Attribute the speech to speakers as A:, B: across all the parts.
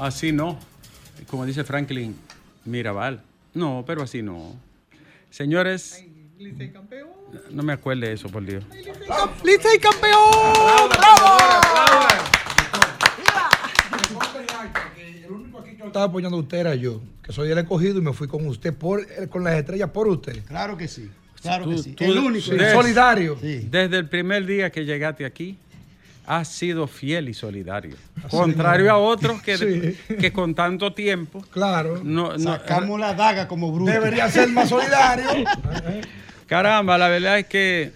A: así no. Como dice Franklin Mirabal. No, pero así no. Señores, no me acuerde eso, por Dios.
B: ¡Licey campeón! ¡Bravo!
C: El único aquí que lo estaba apoyando a usted era yo, que soy el escogido y me fui con usted, por, eh, con las estrellas por usted.
D: Claro que sí. Claro
A: Tú-
D: que sí.
A: tú-
D: el único.
A: des-
C: solidario.
D: Sí.
A: Desde el primer día que llegaste aquí, has sido fiel y solidario. Contrario a otros que,
C: Sí.
A: que con tanto tiempo
C: Claro.
A: no, no-
D: Sacamos la daga como bruto.
C: Debería ser más solidario.
A: Caramba, la verdad es que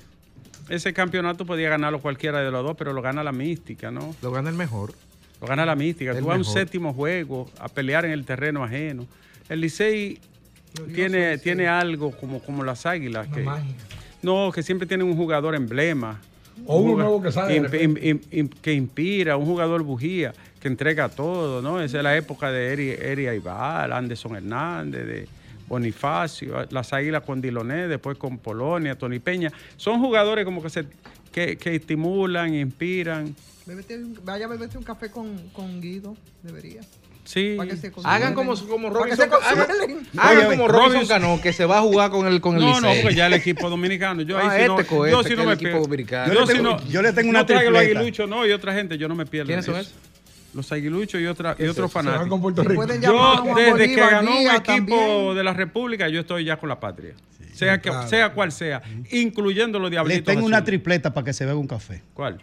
A: ese campeonato podía ganarlo cualquiera de los dos, pero lo gana la mística, ¿no?
B: Lo gana el mejor.
A: Lo gana la mística.
B: El
A: Tú vas a un séptimo juego a pelear en el terreno ajeno. El Licey tiene, tiene algo como, como las águilas. Que,
C: magia.
A: no, que siempre tiene un jugador emblema.
C: O
A: Un
C: uno nuevo que sale
A: imp- que inspira, un jugador bujía, que entrega todo, ¿no? Esa es la época de Eri, Eri Aibar, Anderson Hernández, de Bonifacio, las águilas con Diloné, después con Polonia, Tony Peña. Son jugadores como que se que, que estimulan, inspiran.
E: Vaya a beberte un café con, con Guido, debería.
A: Sí.
E: Para que se
B: Hagan como, como
E: que
B: Robinson.
E: se
B: Hagan,
E: consuelen.
B: hagan
A: Oye,
B: como Robinson
A: Robinson-
B: Cano, que se va a jugar con el, con el
A: No, no, porque ya el equipo dominicano. Yo ahí
B: Ah,
A: sí no,
B: este co-
A: yo
B: este,
A: sí
B: que
A: no
B: es
A: me
B: el equipo
A: pierdo.
B: dominicano.
D: Yo le
A: no-
D: yo le tengo una
A: no traigo los
D: tripleta.
A: aguiluchos, no, y otra gente, yo no me pierdo.
B: ¿Quiénes son esos?
A: Los aguiluchos y, otra, y otros fanáticos.
E: Si
A: Yo, desde que ganó un equipo
E: también.
A: de la República, yo estoy ya con la patria. sea, que,
C: claro.
A: sea cual sea, incluyendo los
D: Le
A: diablitos.
D: tengo una tripleta para que se beba un café.
A: ¿Cuál?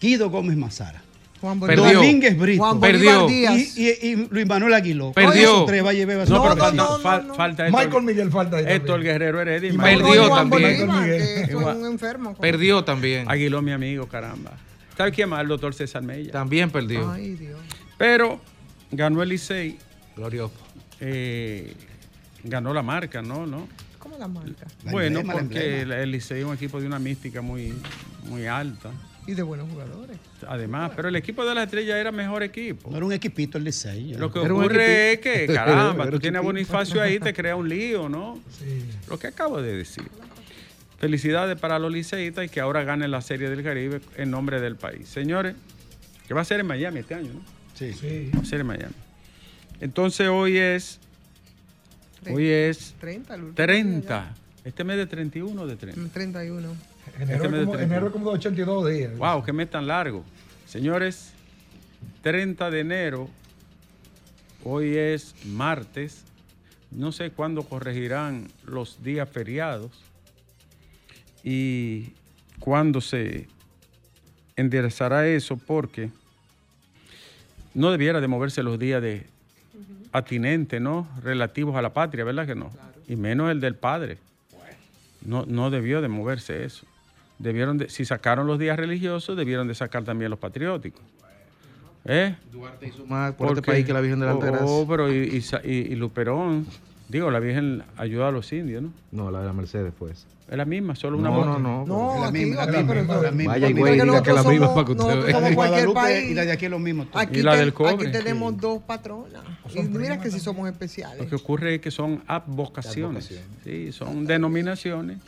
D: Guido Gómez Mazara.
E: Juan
B: Perdió.
D: Domínguez Brito.
E: Juan
B: Perdió.
D: Y, y- y Luis Manuel Aguiló.
B: Perdió.
D: Tres, y beba
A: No,
E: No,
A: falta,
E: no, no,
A: fal-
E: no.
A: falta Héctor,
C: Michael Miguel falta ahí.
A: Héctor
C: también.
A: Guerrero Heredia.
B: Perdió
E: Juan
B: también.
E: Bolívar,
A: Igual.
E: enfermos.
B: Perdió también.
A: Aguiló, mi amigo, caramba. ¿Sabe quién más? El doctor César Mella.
B: También perdió.
E: Ay, Dios.
A: Pero ganó el Licey,
B: Glorioso.
A: eh, ganó la marca, ¿no? ¿no?
E: ¿Cómo la marca?
D: La
A: bueno,
D: emblema,
A: porque el Licey es un equipo de una mística muy, muy alta.
E: Y de buenos jugadores.
A: Además, pero el equipo de la estrella era mejor equipo.
D: No era un equipito el Licey.
A: Lo que ocurre es que, caramba, tú tienes a. Bonifacio ahí, te crea un lío, ¿no?
C: Sí.
A: Lo que acabo de decir. Felicidades para los liceístas y que ahora ganen la Serie del Caribe en nombre del país. Señores, que va a ser en Miami este año, ¿no?
D: Sí.
C: Sí.
A: Va a ser en Miami. Entonces hoy es, hoy es
E: 30, el último
A: 30. Este mes de 31 o de
E: día
A: 30.
E: ya. Mm, 31.
C: Enero,
A: Este
C: como,
A: 31.
C: enero como de 82 días.
A: Wow, qué mes tan largo. Señores, 30 de enero, hoy es martes. No sé cuándo corregirán los días feriados y cuándo se enderezará eso, porque no debiera de moverse los días de atinente, ¿no? Relativos a la patria, ¿verdad que no? Y menos el del padre. No, no debió de moverse eso. Debieron de, si sacaron los días religiosos, debieron de sacar también los patrióticos. ¿Eh?
B: Duarte hizo más por este
A: Porque-
B: país que la Virgen de la Alta
A: oh,
B: Gracia.
A: oh, pero y, y y- y Luperón, digo, la Virgen ayuda a los indios, ¿no?
B: No, la de la Mercedes fue esa.
A: Es la misma, solo una
B: No, no, no.
E: No,
D: la
E: aquí,
D: misma,
E: aquí,
D: la misma, la misma.
B: Vaya güey, diga que la misma
E: somos-
B: para que usted vea.
E: cualquier país.
D: y la de aquí es lo mismo.
E: Aquí,
A: Y la
E: ten-
A: del cobre.
E: aquí tenemos dos patronas. Y mira que si somos especiales.
A: Lo que ocurre es que son advocaciones,
B: Advocaciones.
A: sí, son denominaciones,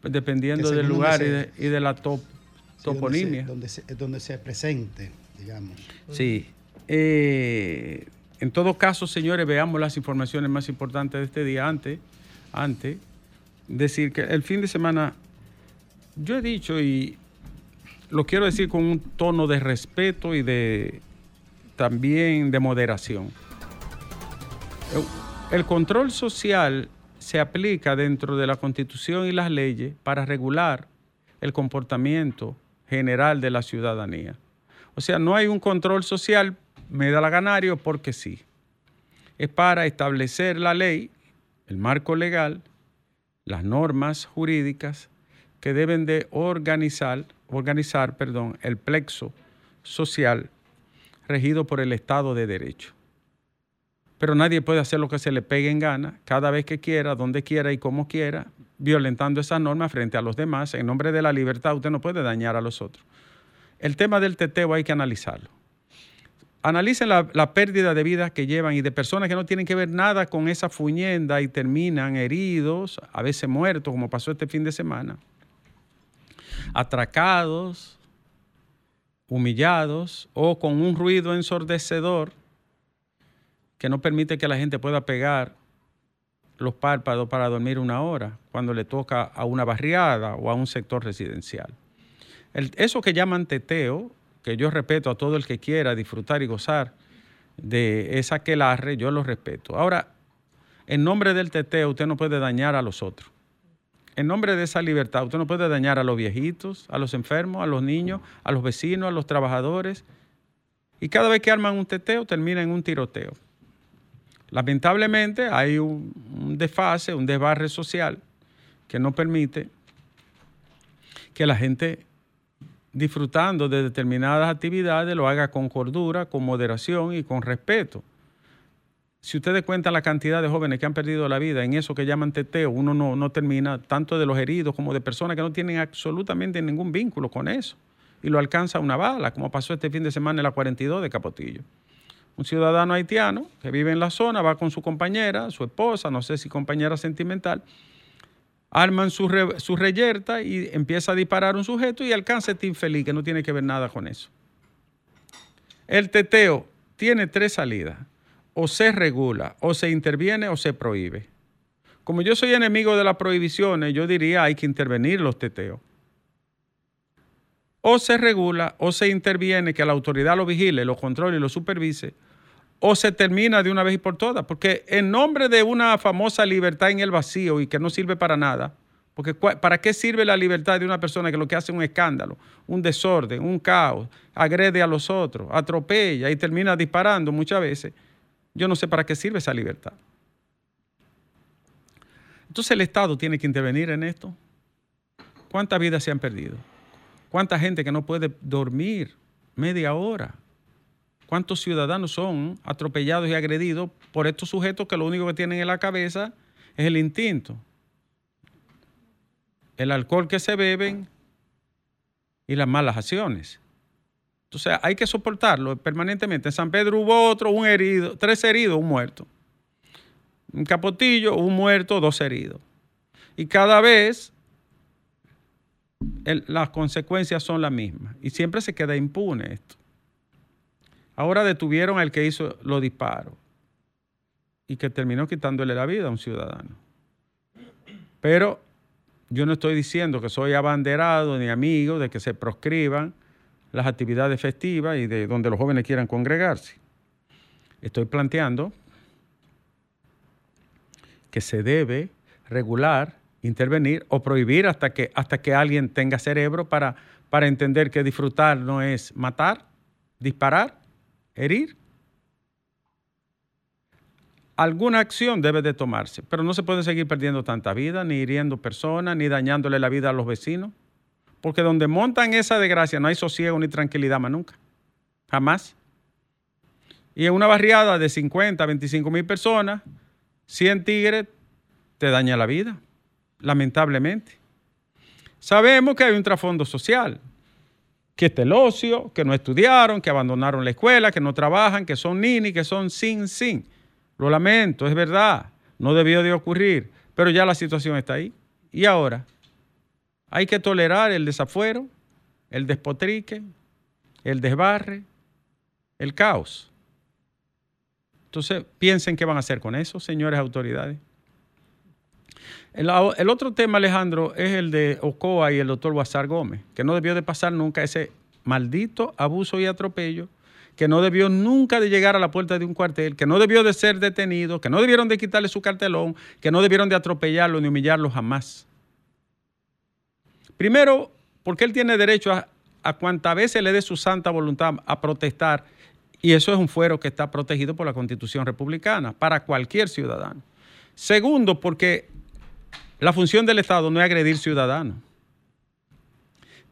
A: pues, dependiendo del lugar y de, y de la top-
D: Sí, donde se-
A: toponimia.
D: Donde se, donde se presente, digamos.
A: Sí. Eh, en todo caso, señores, veamos las informaciones más importantes de este día. Antes, antes, decir que el fin de semana, yo he dicho y lo quiero decir con un tono de respeto y de también de moderación. El control social se aplica dentro de la Constitución y las leyes para regular el comportamiento general de la ciudadanía. O sea, no hay un control social medalaganario porque sí. Es para establecer la ley, el marco legal, las normas jurídicas que deben de organizar, organizar perdón, el plexo social regido por el Estado de Derecho. Pero nadie puede hacer lo que se le pegue en gana, cada vez que quiera, donde quiera y como quiera, violentando esas normas frente a los demás. En nombre de la libertad usted no puede dañar a los otros. El tema del teteo hay que analizarlo. Analicen la, la pérdida de vidas que llevan y de personas que no tienen que ver nada con esa fuñenda y terminan heridos, a veces muertos, como pasó este fin de semana, atracados, humillados o con un ruido ensordecedor que no permite que la gente pueda pegar los párpados para dormir una hora cuando le toca a una barriada o a un sector residencial. Eso que llaman teteo, que yo respeto a todo el que quiera disfrutar y gozar de esa aquelarre, yo lo respeto. Ahora, en nombre del teteo, usted no puede dañar a los otros. En nombre de esa libertad, usted no puede dañar a los viejitos, a los enfermos, a los niños, a los vecinos, a los trabajadores. Y cada vez que arman un teteo, termina en un tiroteo. Lamentablemente hay un, desfase, un desbarre social que no permite que la gente disfrutando de determinadas actividades lo haga con cordura, con moderación y con respeto. Si ustedes cuentan la cantidad de jóvenes que han perdido la vida en eso que llaman teteo, uno no, no termina tanto de los heridos como de personas que no tienen absolutamente ningún vínculo con eso. Y lo alcanza una bala, como pasó este fin de semana en la 42 de Capotillo. Un ciudadano haitiano que vive en la zona va con su compañera, su esposa, no sé si compañera sentimental, arman su, su reyerta y empieza a disparar un sujeto y alcanza este infeliz que no tiene que ver nada con eso. El teteo tiene tres salidas. O se regula, o se interviene, o se prohíbe. Como yo soy enemigo de las prohibiciones, yo diría hay que intervenir los teteos. O se regula, o se interviene, que la autoridad lo vigile, lo controle y lo supervise, o se termina de una vez y por todas. Porque en nombre de una famosa libertad en el vacío y que no sirve para nada, porque ¿para qué sirve la libertad de una persona que lo que hace es un escándalo, un desorden, un caos, agrede a los otros, atropella y termina disparando muchas veces? Yo no sé para qué sirve esa libertad. Entonces el Estado tiene que intervenir en esto. ¿Cuántas vidas se han perdido? ¿Cuánta gente que no puede dormir media hora? ¿Cuántos ciudadanos son atropellados y agredidos por estos sujetos que lo único que tienen en la cabeza es el instinto? El alcohol que se beben y las malas acciones. Entonces hay que soportarlo permanentemente. En San Pedro hubo otro, un herido, tres heridos, un muerto. En Capotillo, un muerto, dos heridos. Y cada vez las consecuencias son las mismas. Y siempre se queda impune esto. Ahora detuvieron al que hizo los disparos y que terminó quitándole la vida a un ciudadano. Pero yo no estoy diciendo que soy abanderado ni amigo de que se proscriban las actividades festivas y de donde los jóvenes quieran congregarse. Estoy planteando que se debe regular, intervenir o prohibir hasta que, hasta que alguien tenga cerebro para, para entender que disfrutar no es matar, disparar, herir. Alguna acción debe de tomarse, pero no se puede seguir perdiendo tanta vida, ni hiriendo personas, ni dañándole la vida a los vecinos, porque donde montan esa desgracia no hay sosiego ni tranquilidad más nunca, jamás. Y en una barriada de 50, 25 mil personas, 100 tigres te daña la vida, lamentablemente. Sabemos que hay un trasfondo social, que está el ocio, que no estudiaron, que abandonaron la escuela, que no trabajan, que son nini, que son sin, sin. Lo lamento, es verdad, no debió de ocurrir, pero ya la situación está ahí. Y ahora, hay que tolerar el desafuero, el despotrique, el desbarre, el caos. Entonces, piensen qué van a hacer con eso, señores autoridades. El, el otro tema, Alejandro, es el de Ocoa y el doctor Guasar Gómez, que no debió de pasar nunca ese maldito abuso y atropello, que no debió nunca de llegar a la puerta de un cuartel, que no debió de ser detenido, que no debieron de quitarle su cartelón, que no debieron de atropellarlo ni humillarlo jamás. Primero, porque él tiene derecho a, a veces le dé su santa voluntad a protestar, y eso es un fuero que está protegido por la Constitución republicana para cualquier ciudadano. Segundo, porque la función del Estado no es agredir ciudadanos.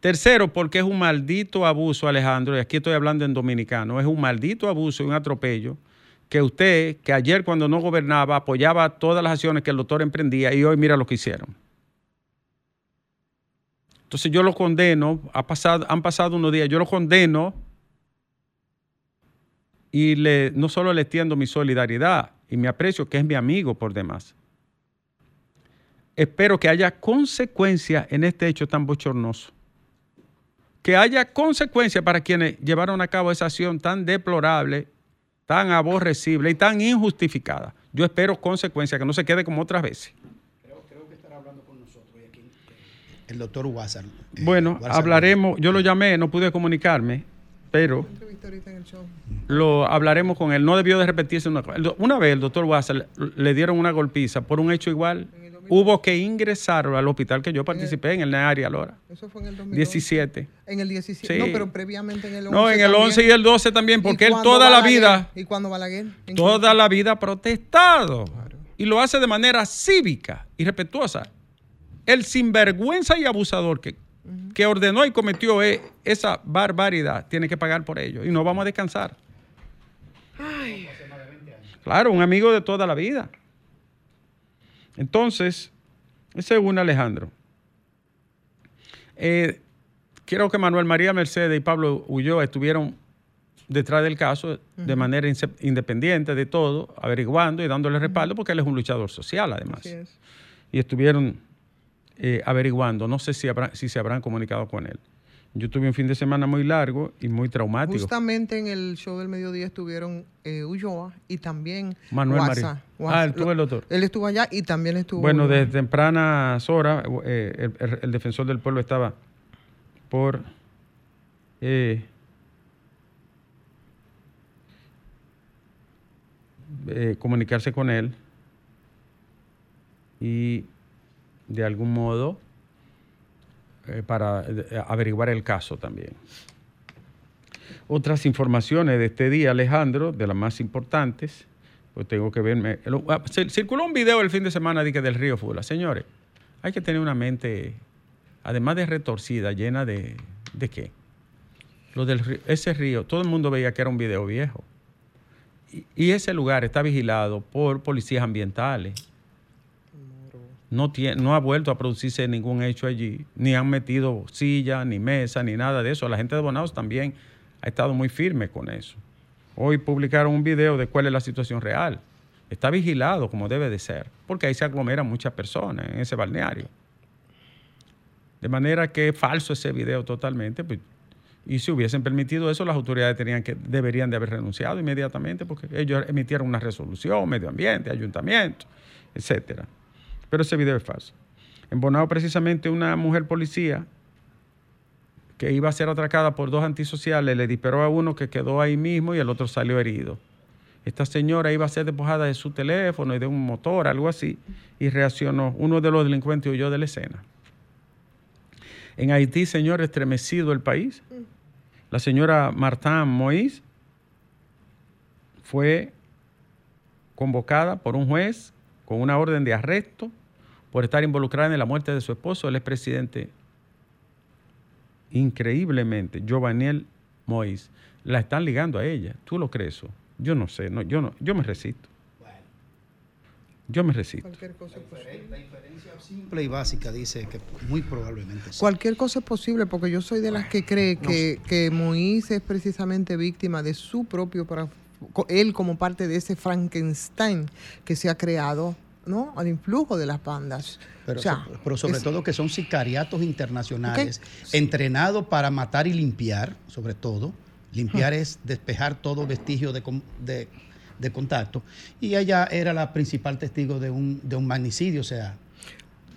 A: Tercero, porque es un maldito abuso, Alejandro, y aquí estoy hablando en dominicano, es un maldito abuso un atropello que usted, que ayer cuando no gobernaba, apoyaba todas las acciones que el doctor emprendía y hoy mira lo que hicieron. Entonces yo lo condeno, ha pasado, han pasado unos días, yo lo condeno y le, no solo le extiendo mi solidaridad y mi aprecio, que es mi amigo por demás. Espero que haya consecuencias en este hecho tan bochornoso. Que haya consecuencias para quienes llevaron a cabo esa acción tan deplorable, tan aborrecible y tan injustificada. Yo espero consecuencias, que no se quede como otras veces.
D: Creo, creo que estará hablando con nosotros hoy aquí el doctor Wazar. eh,
A: Bueno, hablaremos, yo lo llamé, no pude comunicarme, pero lo hablaremos con él. No debió de repetirse una cosa. Una vez el doctor Wasser le dieron una golpiza por un hecho igual.
E: En el 2000.
A: Hubo que ingresarlo al hospital que yo participé en el área Lora.
E: Eso fue en el 2012.
A: 17.
E: En el 17.
A: Sí.
E: No, pero previamente en el 11.
A: No, en el 11 y el 12 también, porque él toda la vida,
E: ¿Y cuando Balaguer? ¿En
A: toda la vida ha protestado. Y lo hace de manera cívica y respetuosa. El sinvergüenza y abusador que, que ordenó y cometió e- esa barbaridad tiene que pagar por ello. Y no vamos a descansar. Claro, un amigo de toda la vida. Entonces, ese es un Alejandro. Eh, quiero que Manuel María Mercedes y Pablo Ulloa estuvieron detrás del caso de manera independiente de todo, averiguando y dándole respaldo, porque él es un luchador social, además.
E: Es.
A: Y estuvieron eh, averiguando. No sé si, habrá- si se habrán comunicado con él. Yo tuve un fin de semana muy largo y muy traumático.
E: Justamente en el show del mediodía estuvieron eh, Ulloa y también
A: Manuel
E: Guasa. Guasa.
A: Ah, él tuvo el doctor.
E: Él estuvo allá y también estuvo.
A: Bueno,
E: Ulloa.
A: desde tempranas horas, eh, el, el- el defensor del pueblo estaba por eh, eh, comunicarse con él y de algún modo eh, para eh, averiguar el caso también. Otras informaciones de este día, Alejandro, de las más importantes, pues tengo que verme. ah, cir- Circuló un video el fin de semana de que del río Fula. Señores, hay que tener una mente, además de retorcida, llena de. ¿De qué? Lo del río- ese río, todo el mundo veía que era un video viejo. Y ese lugar está vigilado por policías ambientales. No, tiene, no ha vuelto a producirse ningún hecho allí, ni han metido silla, ni mesa, ni nada de eso. La gente de Bonaos también ha estado muy firme con eso. Hoy publicaron un video de cuál es la situación real. Está vigilado como debe de ser, porque ahí se aglomeran muchas personas en ese balneario. De manera que es falso ese video totalmente. pues, y si hubiesen permitido eso, las autoridades tenían que, deberían de haber renunciado inmediatamente, porque ellos emitieron una resolución, medio ambiente, ayuntamiento, etcétera. Pero ese video es falso. En Bonao, precisamente, una mujer policía que iba a ser atracada por dos antisociales le disparó a uno que quedó ahí mismo y el otro salió herido. Esta señora iba a ser despojada de su teléfono y de un motor, algo así, y reaccionó. Uno de los delincuentes huyó de la escena. En Haití, señor, estremecido el país. La señora Martin Moïse fue convocada por un juez con una orden de arresto por estar involucrada en la muerte de su esposo, el expresidente, increíblemente, Giovanni Moïse. La están ligando a ella. ¿Tú lo crees eso? Yo no sé, no, yo, no, yo me resisto. Yo me resisto.
E: Cualquier cosa es posible.
D: La diferencia simple y básica dice que muy probablemente sí.
E: Cualquier cosa es posible, porque yo soy de las que cree que, que Moïse es precisamente víctima de su propio, él como parte de ese Frankenstein que se ha creado, ¿no? Al influjo de las bandas.
D: Pero,
E: O sea,
D: so- pero sobre
E: es-
D: todo que son sicariatos internacionales entrenados para matar y limpiar, sobre todo. Limpiar es despejar todo vestigio de, de- de contacto. Y ella era la principal testigo de un, de un magnicidio, o sea,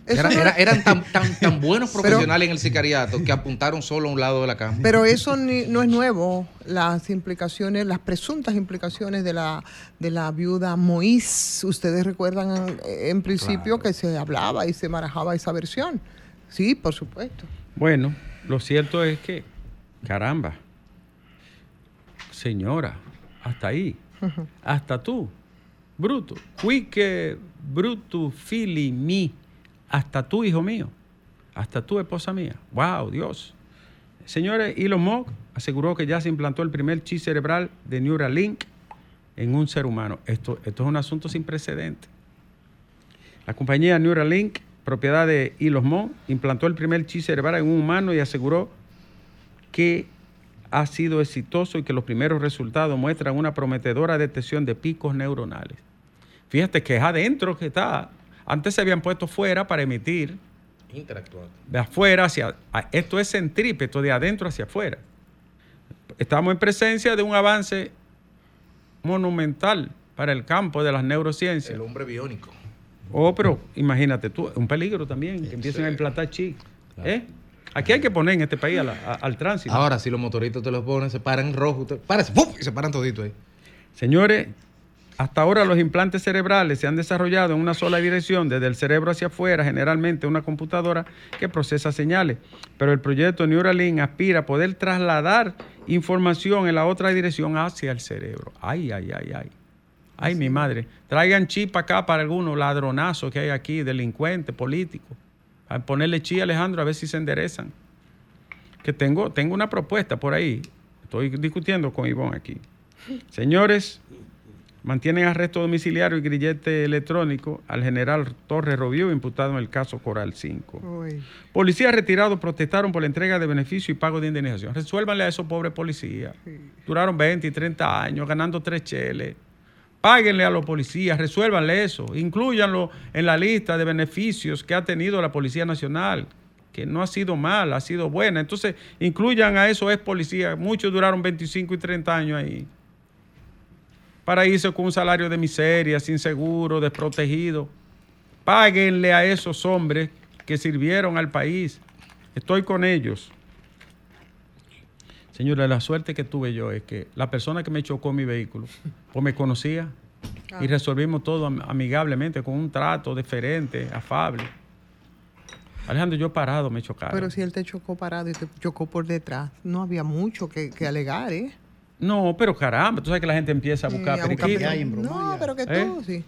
B: Era-
E: no-
B: era- eran tan, tan, tan buenos
E: Pero-
B: profesionales en el sicariato que apuntaron solo a un lado de la cama.
E: Pero eso ni- no es nuevo, las implicaciones, las presuntas implicaciones de la, de la viuda Moïse. Ustedes recuerdan eh, en principio que se hablaba y se marajaba esa versión. Sí, por supuesto.
A: Bueno, lo cierto es que, caramba, señora, hasta ahí, hasta tú, bruto, que bruto fili mi, hasta tú, hijo mío, hasta tú, esposa mía. Wow, Dios. Señores, Elon Musk aseguró que ya se implantó el primer chip cerebral de Neuralink en un ser humano. Esto, esto es un asunto sin precedentes. La compañía Neuralink, propiedad de Elon Musk, implantó el primer chip cerebral en un humano y aseguró que ha sido exitoso y que los primeros resultados muestran una prometedora detección de picos neuronales. Fíjate que es adentro que está. Antes se habían puesto fuera para emitir
B: Interactuando.
A: de afuera hacia... Esto es centrípeto, de adentro hacia afuera. Estamos en presencia de un avance monumental para el campo de las neurociencias.
B: El hombre biónico.
A: Oh, pero imagínate tú, un peligro también, que empiecen a implantar chips. ¿eh? Aquí hay que poner en este país a la- a- al tránsito.
B: Ahora, si los motoritos te los ponen, se paran rojo. Usted, párese, ¡pum! y se paran toditos ahí.
A: Señores, hasta ahora los implantes cerebrales se han desarrollado en una sola dirección, desde el cerebro hacia afuera, generalmente una computadora que procesa señales. Pero el proyecto Neuralink aspira a poder trasladar información en la otra dirección hacia el cerebro. Ay, ay, ay, ay. Ay, mi madre. Traigan chip acá para algunos ladronazos que hay aquí, delincuentes, políticos. A ponerle chi, Alejandro, a ver si se enderezan. Que tengo, tengo una propuesta por ahí. Estoy discutiendo con Ivonne aquí. Señores, mantienen arresto domiciliario y grillete electrónico al general Torres Robiú, imputado en el caso Coral 5.
E: Uy.
A: Policías retirados protestaron por la entrega de beneficio y pago de indemnización. Resuélvanle a esos pobres policías. Duraron 20 y 30 años ganando tres cheles. Páguenle a los policías, resuélvanle eso. Incluyanlo en la lista de beneficios que ha tenido la Policía Nacional, que no ha sido mala, ha sido buena. Entonces, incluyan a esos ex policías. Muchos duraron 25 y 30 años ahí. Para irse con un salario de miseria, sin seguro, desprotegido. Páguenle a esos hombres que sirvieron al país. Estoy con ellos. Señora, la suerte que tuve yo es que la persona que me chocó mi vehículo, pues me conocía y resolvimos todo am- amigablemente, con un trato diferente, afable. Alejandro, yo parado me chocaron.
E: Pero si él te chocó parado y te chocó por detrás, no había mucho que, que alegar, ¿eh?
A: No, pero caramba, tú sabes que la gente empieza a buscar
E: a
D: broma,
E: No, pero que
A: ¿Eh?
E: tú, sí.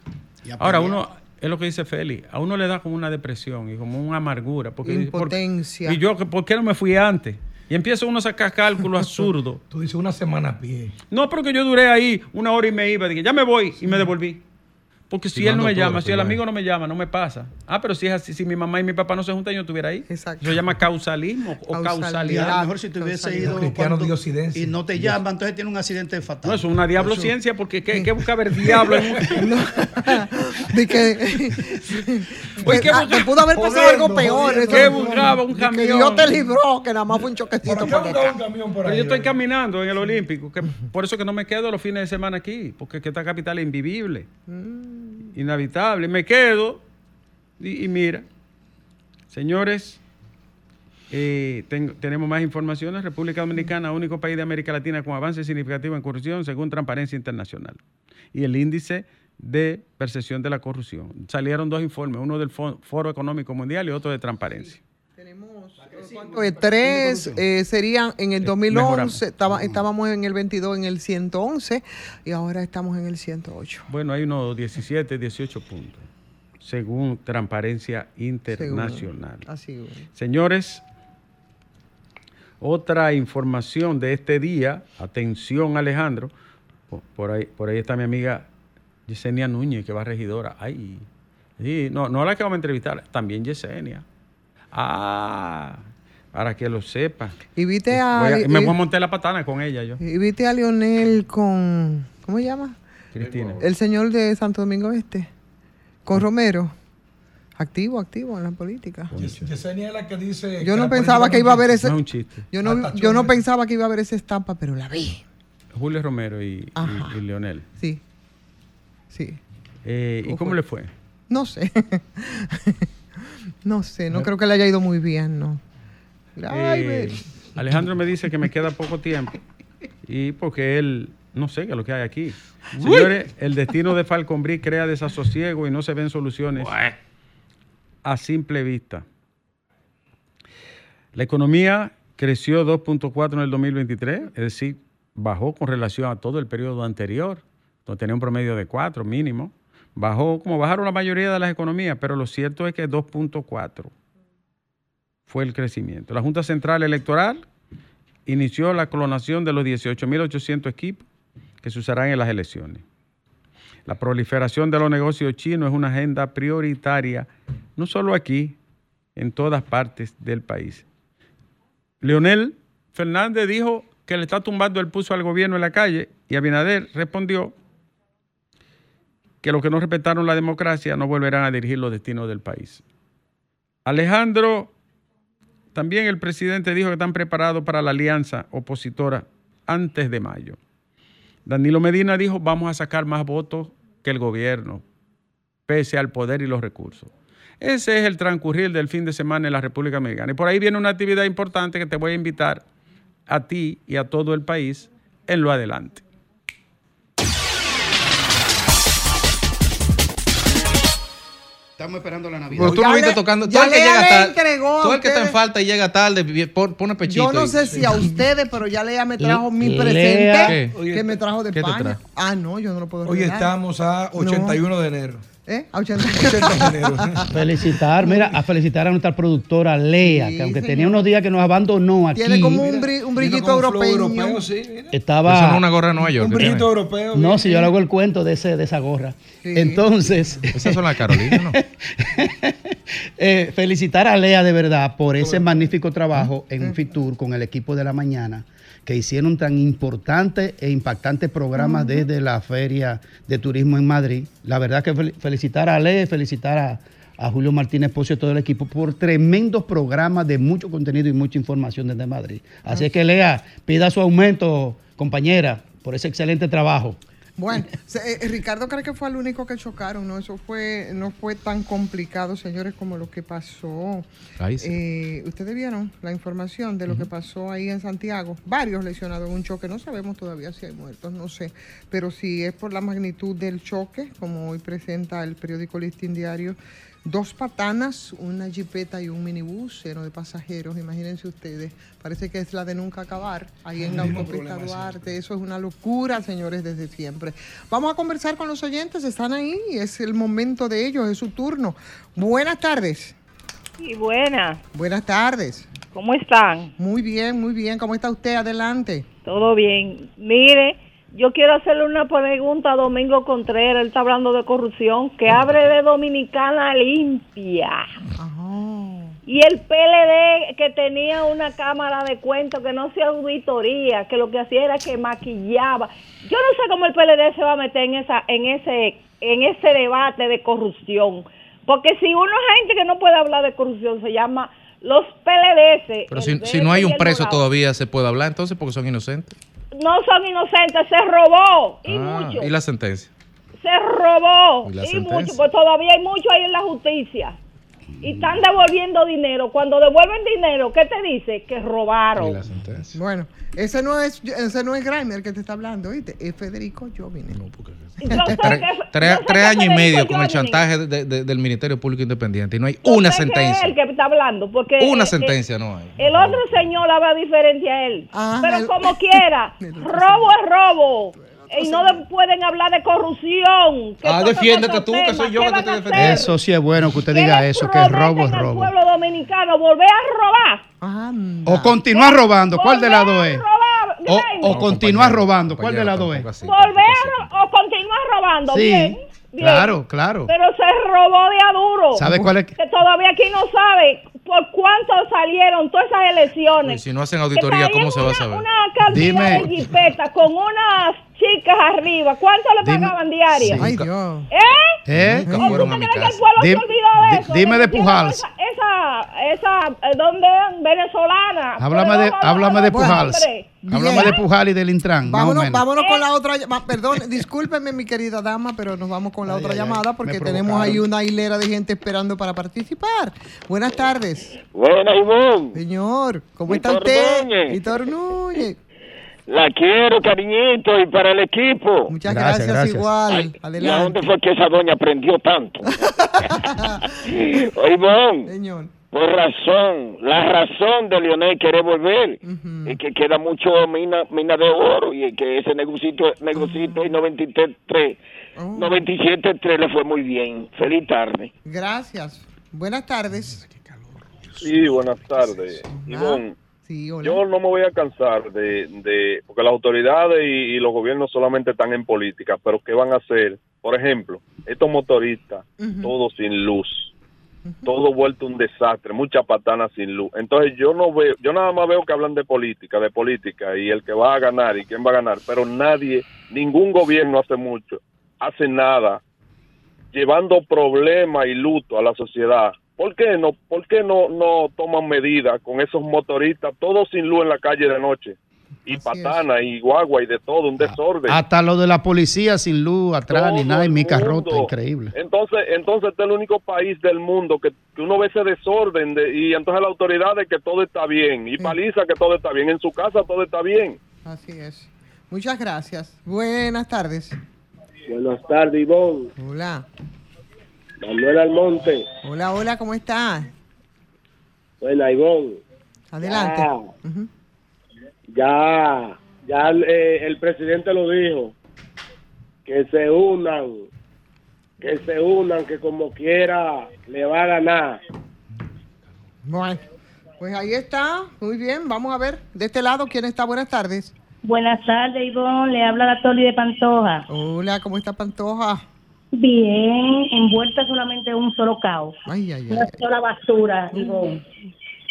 A: Ahora, uno, es lo que dice Félix, a uno le da como una depresión y como una amargura. Porque,
E: Impotencia.
A: porque- y yo, ¿por qué no me fui antes? Y empieza uno a sacar cálculos absurdos.
C: Tú dices una semana a pie.
A: No, porque yo duré ahí una hora y me iba, dije, ya me voy y me devolví. Porque si
B: Sí,
A: él no me
B: todo,
A: llama, si el amigo no me llama, no me pasa. Ah, pero si es así, si mi mamá y mi papá no se juntan, yo estuviera ahí.
E: Exacto.
A: Eso se llama causalismo o
E: Causalidad.
D: Y a lo mejor si te hubiese ido cuando- y no te llaman, entonces tiene un accidente fatal.
A: No, eso es una diablo ciencia porque ¿qué, qué busca ver diablo en un...
E: De que,
A: Pues, ¿qué
E: Ah,
A: busca-
E: que pudo haber pasado
C: Jodiendo,
E: algo peor.
C: jodiendo.
A: ¿Qué buscaba un camión?
E: Que Dios te libró, que nada más fue un choquecito
C: ¿Para qué
E: por detrás.
C: un camión por
A: Pero
C: ahí?
A: yo estoy caminando en el Olímpico, que por eso que no me quedo los fines de semana aquí, porque es que esta capital es invivible, inhabitable. Me quedo y, mira, señores, eh, tenemos más informaciones. República Dominicana, único país de América Latina con avance significativo en corrupción según Transparencia Internacional. Y el índice de percepción de la corrupción. Salieron dos informes, uno del Fo- Foro Económico Mundial y otro de Transparencia.
E: Eh, tres, eh, serían en el 2011,
A: mejoramos.
E: estaba- estábamos en el 22, en el 111 y ahora estamos en el 108.
A: Bueno, hay unos 17, 18 puntos, según Transparencia
E: según-
A: Internacional.
E: Así. bueno.
A: Señores, otra información de este día, atención Alejandro, por, por ahí, por ahí está mi amiga Yesenia Núñez, que va regidora. Ay, sí, no, no la que vamos a entrevistar, también Yesenia. Ah, para que lo sepa.
E: Y viste a,
A: Voy a- me voy a montar la patana con ella yo,
E: y viste a Lionel con, ¿cómo se llama?
A: Cristina.
E: El señor de Santo Domingo Este, con Romero. Activo, activo en la política.
C: Yes- Yesenia es la que dice.
E: Yo no
C: la
E: pensaba que iba a haber
A: No
E: ese...
A: es un chiste.
E: Yo no, yo no pensaba que iba a haber esa estampa, pero la vi.
A: Julio Romero y, y- y Leonel.
E: Sí. Sí.
A: Eh, ¿Y
E: ¿Cómo
A: cómo le fue?
E: No sé. no sé, no creo que le haya ido muy bien, ¿no.
A: Eh. Alejandro me dice que me queda poco tiempo y porque él no sé qué es lo que hay aquí. Señores, el destino de Falcon Bridge crea desasosiego y no se ven soluciones a simple vista. La economía creció 2.4 en el 2023, es decir, bajó con relación a todo el periodo anterior, donde tenía un promedio de 4 mínimo. Bajó como bajaron la mayoría de las economías, pero lo cierto es que 2.4 fue el crecimiento. La Junta Central Electoral inició la clonación de los 18.800 equipos que se usarán en las elecciones. La proliferación de los negocios chinos es una agenda prioritaria, no solo aquí, en todas partes del país. Leonel Fernández dijo que le está tumbando el pulso al gobierno en la calle y Abinader respondió que los que no respetaron la democracia no volverán a dirigir los destinos del país. Alejandro, también el presidente dijo que están preparados para la alianza opositora antes de mayo. Danilo Medina dijo, vamos a sacar más votos que el gobierno, pese al poder y los recursos. Ese es el transcurrir del fin de semana en la República Dominicana. Y por ahí viene una actividad importante que te voy a invitar a ti y a todo el país en lo adelante.
D: Estamos esperando la Navidad.
B: Pero tú
E: Ya
B: lo viste
E: le-
B: tocando.
E: ya
B: Todo el que llega
E: le
B: tarde. Todo el que está en falta y llega tarde, pone pechito.
E: Yo no
B: y-
E: sé si a ustedes, pero ya Lea me trajo mi
D: Lea.
E: presente
B: ¿Qué?
E: que me trajo de
B: ¿Qué te
E: España. Ah, no, yo no lo puedo
C: Hoy
E: revelar.
C: estamos a 81 de enero.
E: ¿Eh? A 80.
C: 80 de enero.
D: Felicitar, mira, a felicitar a nuestra productora Lea,
E: Sí,
D: que aunque
E: señor.
D: tenía unos días que nos abandonó aquí,
E: Tiene como un, bri- un brillito europeo.
C: europeo, sí,
D: estaba...
B: Eso no es una gorra de Nueva York.
C: Un
B: tiene.
C: brillito europeo.
D: No, si yo le hago el cuento de, ese, de esa gorra.
E: Sí.
D: Entonces,
B: Esas son las Carolinas, ¿no?
D: eh, felicitar a Lea de verdad por ese magnífico trabajo en un Fitur con el equipo de la mañana, que hicieron tan importante e impactante programas desde la Feria de Turismo en Madrid. La verdad que fel- felicitar a Lea, felicitar a, a Julio Martínez Pocio y todo el equipo por tremendos programas de mucho contenido y mucha información desde Madrid. Así es que Lea, pida su aumento, compañera, por ese excelente trabajo.
E: Bueno, se- eh, Ricardo cree que fue el único que chocaron, ¿no? Eso fue, no fue tan complicado, señores, como lo que pasó.
B: Ahí sí.
E: Eh, Ustedes vieron la información de lo que pasó ahí en Santiago. Varios lesionados en un choque. No sabemos todavía si hay muertos, no sé. Pero si es por la magnitud del choque, como hoy presenta el periódico Listín Diario, dos patanas, una jipeta y un minibús lleno de pasajeros. Imagínense ustedes. Parece que es la de nunca acabar. Ahí en la autopista Duarte. Eso es una locura, señores, desde siempre. Vamos a conversar con los oyentes. Están ahí. Es el momento de ellos. Es su turno. Buenas tardes.
F: Y buena,
E: Buenas tardes.
F: ¿cómo están?
E: Muy bien, muy bien. ¿Cómo está usted? Adelante.
F: Todo bien. Mire, yo quiero hacerle una pregunta a Domingo Contreras, él está hablando de corrupción, que abre de Dominicana limpia.
E: Ajá.
F: Y el PLD que tenía una cámara de cuentos que no hacía auditoría, que lo que hacía era que maquillaba. Yo no sé cómo el PLD se va a meter en esa en ese en ese debate de corrupción, porque si uno es gente que no puede hablar de corrupción se llama los PLDS.
B: Pero si, no hay un preso
F: morado,
B: todavía, ¿se puede hablar entonces porque son inocentes?
F: No son inocentes, se robó y
B: Ah,
F: mucho.
B: ¿Y la sentencia?
F: Se robó
B: ¿Y
F: y mucho, pues todavía hay mucho ahí en la justicia. Y están devolviendo dinero. Cuando devuelven dinero, ¿qué te dice? Que
B: ¿Y
F: robaron.
B: la sentencia?
E: Bueno, ese no es ese no es Grimer que te está hablando, ¿oíste? Es Federico Jovine.
B: No, porque- Tres, años y medio con el chantaje de- de- del Ministerio Público Independiente y no hay
F: yo
B: una
F: que
B: sentencia.
F: es él que está hablando, porque
B: Una
F: eh,
B: sentencia no hay.
F: El otro señor la ve diferente a él.
E: Ah,
F: Pero
E: el-
F: como quiera,
E: El
F: robo es robo. Y no le pueden hablar de corrupción. que
B: Ah,
F: eso es
B: defiéndete tú, que soy yo
F: ¿Qué
B: que te defendiendo.
F: hacer?
D: Eso sí es bueno que usted
F: ¿Qué
D: diga eso, que robo es robo.
F: pueblo dominicano volver a robar.
E: Anda.
D: O continuar robando, ¿cuál de las dos
F: Volver
D: es?
F: a robar,
D: O, o
B: No,
D: continuar robando, ¿cuál de las dos
B: compañero,
D: es?
F: volver a o continuar robando.
D: Sí,
F: bien, bien.
D: claro, claro.
F: Pero se robó de a duro.
D: ¿Sabe cuál es?
F: Que todavía aquí no sabe por cuánto salieron todas esas elecciones.
B: Y si no hacen auditoría,
F: Que
B: ¿cómo se va a saber?
F: Una, una cantidad
D: Dime.
F: de jipetas con unas chicas arriba. ¿Cuánto le
D: Dime.
F: pagaban diarias?
E: Ay, Dios.
F: ¿Eh?
D: ¿Eh?
F: ¿O tú te crees que el
B: casa.
F: pueblo se
D: Dim-
F: olvidó de eso?
D: dime de Pujals.
F: Esa, esa, esa, eh, ¿dónde? Venezolana.
D: Háblame de, háblame de Pujals. Háblame de Pujal y del Intran,
E: Vámonos, vámonos
F: Eh.
E: con la otra llamada. Perdón, discúlpeme, mi querida dama, pero nos vamos con la
D: Ay,
E: otra
D: ay,
E: llamada porque tenemos ahí una hilera de gente esperando para participar. Buenas tardes,
G: Buena, Ivonne.
E: señor. ¿Cómo está usted? Víctor Núñez.
G: La quiero, cariñito, y para el equipo.
E: Muchas
D: Gracias,
E: gracias,
D: gracias.
E: igual.
G: Ay, ¿Y a dónde fue que esa doña aprendió tanto? Oye, Ivonne,
E: Señor.
G: por razón, la razón de Leonel querer volver,
E: Ujú.
G: es que queda mucho mina, mina de oro, y que ese negocito, negocito y 93,
E: Oh.
G: 97.3 le fue muy bien. Feliz tarde.
E: Gracias. Buenas tardes.
H: Sí, buenas tardes.
E: Ah,
H: Ivonne,
E: Sí,
H: yo no me voy a cansar de, de porque las autoridades y, y los gobiernos solamente están en política, pero ¿qué van a hacer por ejemplo, estos motoristas, todos sin luz, todo vuelto un desastre, mucha patana sin luz. Entonces yo no veo, yo nada más veo que hablan de política, de política y el que va a ganar y quién va a ganar, pero nadie, ningún gobierno hace mucho, hace nada, llevando problemas y luto a la sociedad. ¿Por qué no, por qué no, no toman medidas con esos motoristas, todos sin luz en la calle de noche? Y patana y guagua y de todo, un desorden.
D: Hasta lo de la policía sin luz atrás ni nada, y mi carrota, increíble.
H: Entonces, entonces este es el único país del mundo que, que uno ve ese desorden de- y entonces la autoridad de que todo está bien y paliza que todo está bien, en su casa todo está bien.
E: Así es. Muchas gracias. Buenas tardes.
I: Buenas tardes, Ivonne.
E: Hola.
I: Manuel Almonte.
E: Hola, hola, ¿cómo estás?
I: Buena, Ivonne.
E: Adelante.
I: Ya, ya eh, el presidente lo dijo. Que se unan. Que se unan, que como quiera le va a ganar.
E: Bueno, pues ahí está. Muy bien, vamos a ver. De este lado, ¿quién está? Buenas tardes.
J: Buenas tardes, Ivonne. Le habla la Toli de Pantoja.
E: Hola, ¿cómo está Pantoja?
J: Bien, envuelta solamente en un solo caos.
E: Ay, ay,
J: Una sola basura, Ivonne.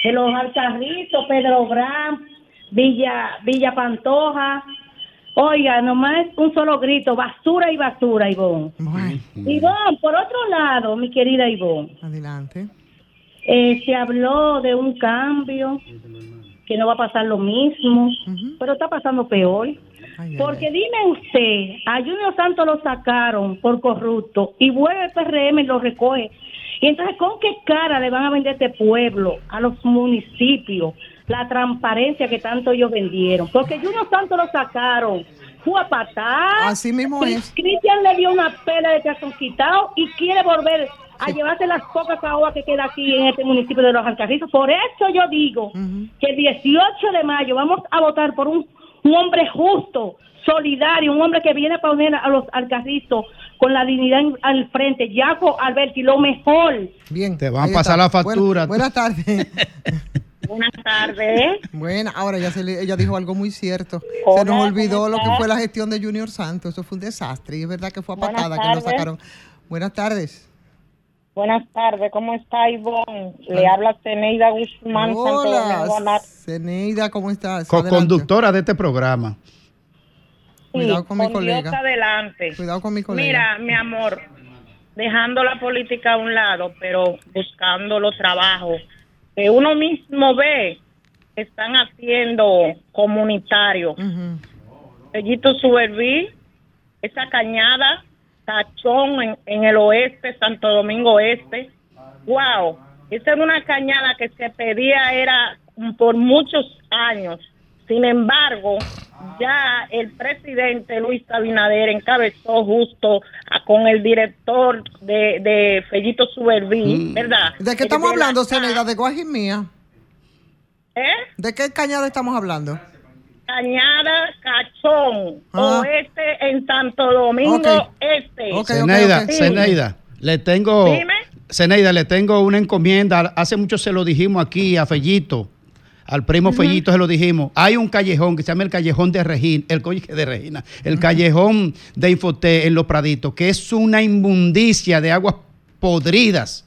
J: De los Alcarritos, Pedro Gran, Villa, Villa Pantoja. Oiga, nomás un solo grito, basura y basura, Ivonne. Ivonne, por otro lado, mi querida Ivonne,
E: Adelante.
J: eh, se habló de un cambio, que no va a pasar lo mismo, pero está pasando peor. Porque dime usted, a Junior Santos lo sacaron por corrupto y vuelve el PRM y lo recoge. Y entonces, ¿con qué cara le van a vender este pueblo, a los municipios, la transparencia que tanto ellos vendieron? Porque Junior Santos lo sacaron, fue a patar.
E: Así mismo es.
J: Cristian le dio una pela de calzón quitado y quiere volver a llevarse las pocas caoas que queda aquí en este municipio de Los Alcarrizos. Por eso yo digo que el 18 de mayo vamos a votar por un, un hombre justo, solidario, un hombre que viene a poner a los Alcarrizos con la dignidad en- al frente. Yaco Alberti, lo mejor.
E: Bien.
D: Te van a pasar
E: está.
D: la factura.
E: Buena- buenas tardes.
J: Buenas tardes.
E: Bueno, ahora ya se le- ella dijo algo muy cierto. se
J: Hola,
E: nos olvidó
J: ¿cómo
E: lo que fue la gestión de Junior Santos. Eso fue un desastre. Y es verdad que fue a patada que lo
J: tardes.
E: sacaron. Buenas tardes.
K: Buenas tardes, ¿cómo está Ivonne? Le habla Ceneida Guzmán, Santo.
E: Hola, Ceneida, ¿cómo estás?
D: Co-conductora de este programa.
E: Cuidado con mi
K: Dios
E: colega.
K: adelante.
E: Cuidado con mi colega.
K: Mira, mi amor, dejando la política a un lado, pero buscando los trabajos que uno mismo ve que están haciendo comunitario. Bellito Suberví, esa cañada, Tachón en, en el oeste, Santo Domingo Este. Wow, esa era una cañada que se pedía era por muchos años. Sin embargo, ya el presidente Luis Abinader encabezó justo a- con el director de, de Fellito Suberví, ¿verdad?
E: ¿De qué estamos
K: De
E: hablando, Ceneida? ¿De Guajimía?
K: ¿Eh?
E: ¿De qué cañada estamos hablando?
K: Cañada Cachón,
E: Ah.
K: oeste en Santo Domingo
E: Ok.
K: Este.
D: Zeneida,
K: Sí.
D: Zeneida, le tengo,
K: Dime.
D: Zeneida, le tengo una encomienda. Hace mucho se lo dijimos aquí a Fellito, al primo Fellito se lo dijimos. Hay un callejón que se llama el callejón de Regina, el de Regina, el callejón de Infoté en Los Praditos, que es una inmundicia de aguas podridas.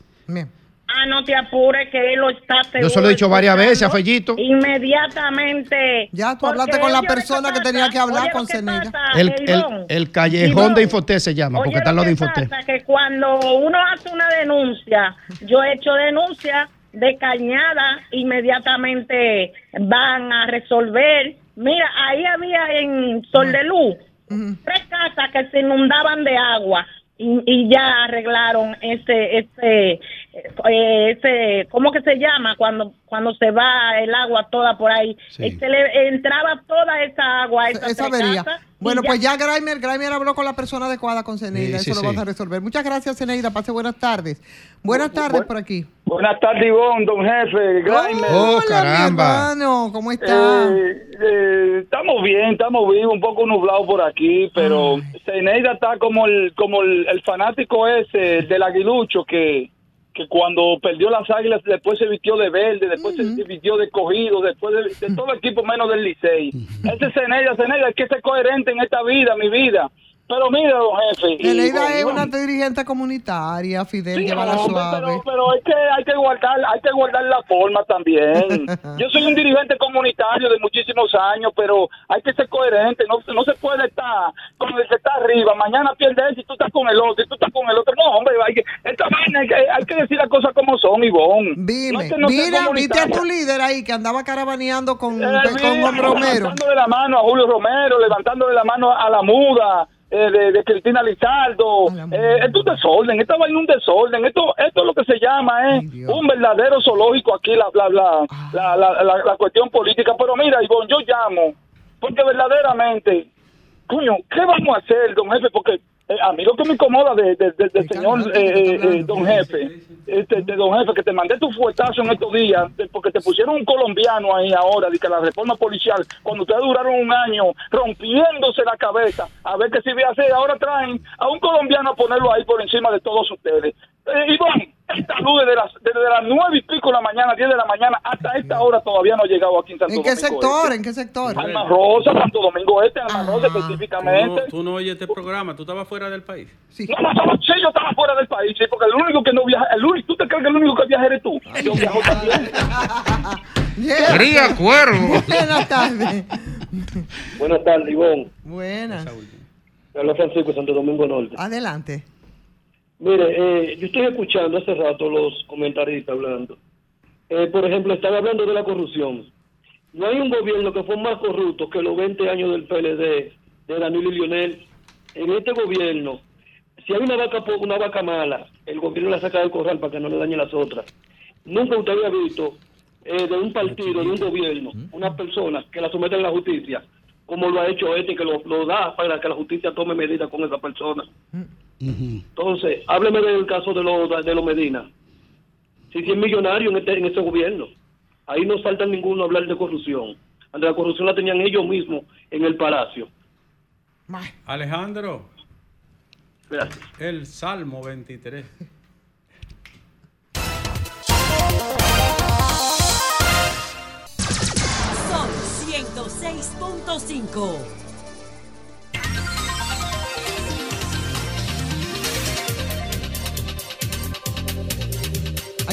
K: Ah, no te apures que él lo está
D: Yo se lo he dicho varias veces a Fellito.
K: Inmediatamente.
E: Ya tú hablaste con la persona que tenía que hablar con
K: Ceneida.
D: El, el, el callejón de Infoté se llama, porque está lado de Infoté.
K: pasa que cuando uno hace una denuncia, yo he hecho denuncia de cañada, inmediatamente van a resolver. Mira, ahí había en Sol de Luz tres casas que se inundaban de agua y, y ya arreglaron ese, ese, ese, ¿cómo que se llama? Cuando, cuando se va el agua toda por ahí.
E: Sí.
K: Se le entraba toda esa agua
E: Esa avería. Bueno, pues ya Graimer, Graimer habló con la persona adecuada con Ceneida.
L: Sí,
E: Eso
L: sí,
E: lo
L: sí.
E: vas a resolver. Muchas gracias, Ceneida. Pase buenas tardes. Buenas tardes por aquí.
L: Buenas tardes, Ivonne, don jefe, Graimer.
D: Oh,
E: Hola, mi hermano. ¿Cómo está?
L: Eh, eh, estamos bien, estamos vivos, un poco nublado por aquí, pero Zeneida está como el como el, el fanático ese del aguilucho que, que cuando perdió las águilas después se vistió de verde, después se vistió de cogido, después de, de todo equipo menos del Licey. Ese Zeneida, Zeneida, hay que ser coherente en esta vida, mi vida. Pero mira, don jefe. don
E: es una dirigente comunitaria, Fidel,
L: Sí, hombre,
E: suave.
L: Pero, pero hay que hay que guardar hay que guardar la forma también. Yo soy un dirigente comunitario de muchísimos años, pero hay que ser coherente. No, no se puede estar con el que está arriba. Mañana pierde ese y tú estás con el otro y tú estás con el otro. No, hombre, hay que, esta vaina hay que, hay que decir las cosas como son, Ivonne.
E: Dime,
L: No es que no sea
E: mira, viste a tu líder ahí que andaba caravaneando con,
L: Eh,
E: con
L: mira,
E: Romero.
L: Levantando de la mano a Julio Romero, levantando de la mano a la muda. Eh, de, de Cristina Lizardo, eh, esto es un desorden, esta vaina un desorden, esto, esto es lo que se llama es un verdadero zoológico aquí, la, la, la, la, la, la- la cuestión política. Pero mira, Ivonne, yo llamo, porque verdaderamente, coño, ¿qué vamos a hacer, don jefe? Porque eh, a mí lo que me incomoda de, de- de- del señor eh, eh, don jefe, este, de don jefe, que te mandé tu fuetazo en estos días, de- porque te pusieron un colombiano ahí ahora, de que la reforma policial, cuando ustedes duraron un año rompiéndose la cabeza, a ver qué se iba a hacer, ahora traen a un colombiano a ponerlo ahí por encima de todos ustedes. Eh, Iván, esta luz desde las, desde las nueve y pico de la mañana, diez de la mañana, hasta esta hora todavía no ha llegado aquí en Santo
E: ¿En qué
L: Domingo
E: sector?
L: Este.
E: ¿En qué sector?
L: Alma Rosa, Santo Domingo Este, Alma Rosa
A: Tú no,
L: específicamente.
A: tú no oyes este programa, tú estabas fuera del país.
L: No, no, no, sí, yo estaba fuera del país, sí, porque el único que no viaja, el único, ¿tú te crees que el único que viaja eres tú? Yo viajo también.
B: Cuervo.
E: Buenas tardes.
M: Buenas tardes, Ivonne.
E: Buenas.
M: Habla Francisco, Santo Domingo Norte.
E: Adelante.
M: Mire, eh, yo estoy escuchando hace rato los comentaristas hablando. Eh, por ejemplo, están hablando de la corrupción. No hay un gobierno que fue más corrupto que los 20 años del PLD, de Danilo y Lionel. En este gobierno, si hay una vaca una vaca mala, el gobierno la saca del corral para que no le dañe las otras. Nunca usted había visto eh, de un partido, de un gobierno, una persona que la somete a la justicia, como lo ha hecho este, que lo, lo da para que la justicia tome medidas con esa persona. Entonces, hábleme del caso de los de los Medina. Si sí es millonario en, este, en ese gobierno. Ahí no falta ninguno a hablar de corrupción. Ante la corrupción la tenían ellos mismos en el palacio.
A: Alejandro,
M: Gracias.
A: el Salmo 23.
N: Sol 106.5.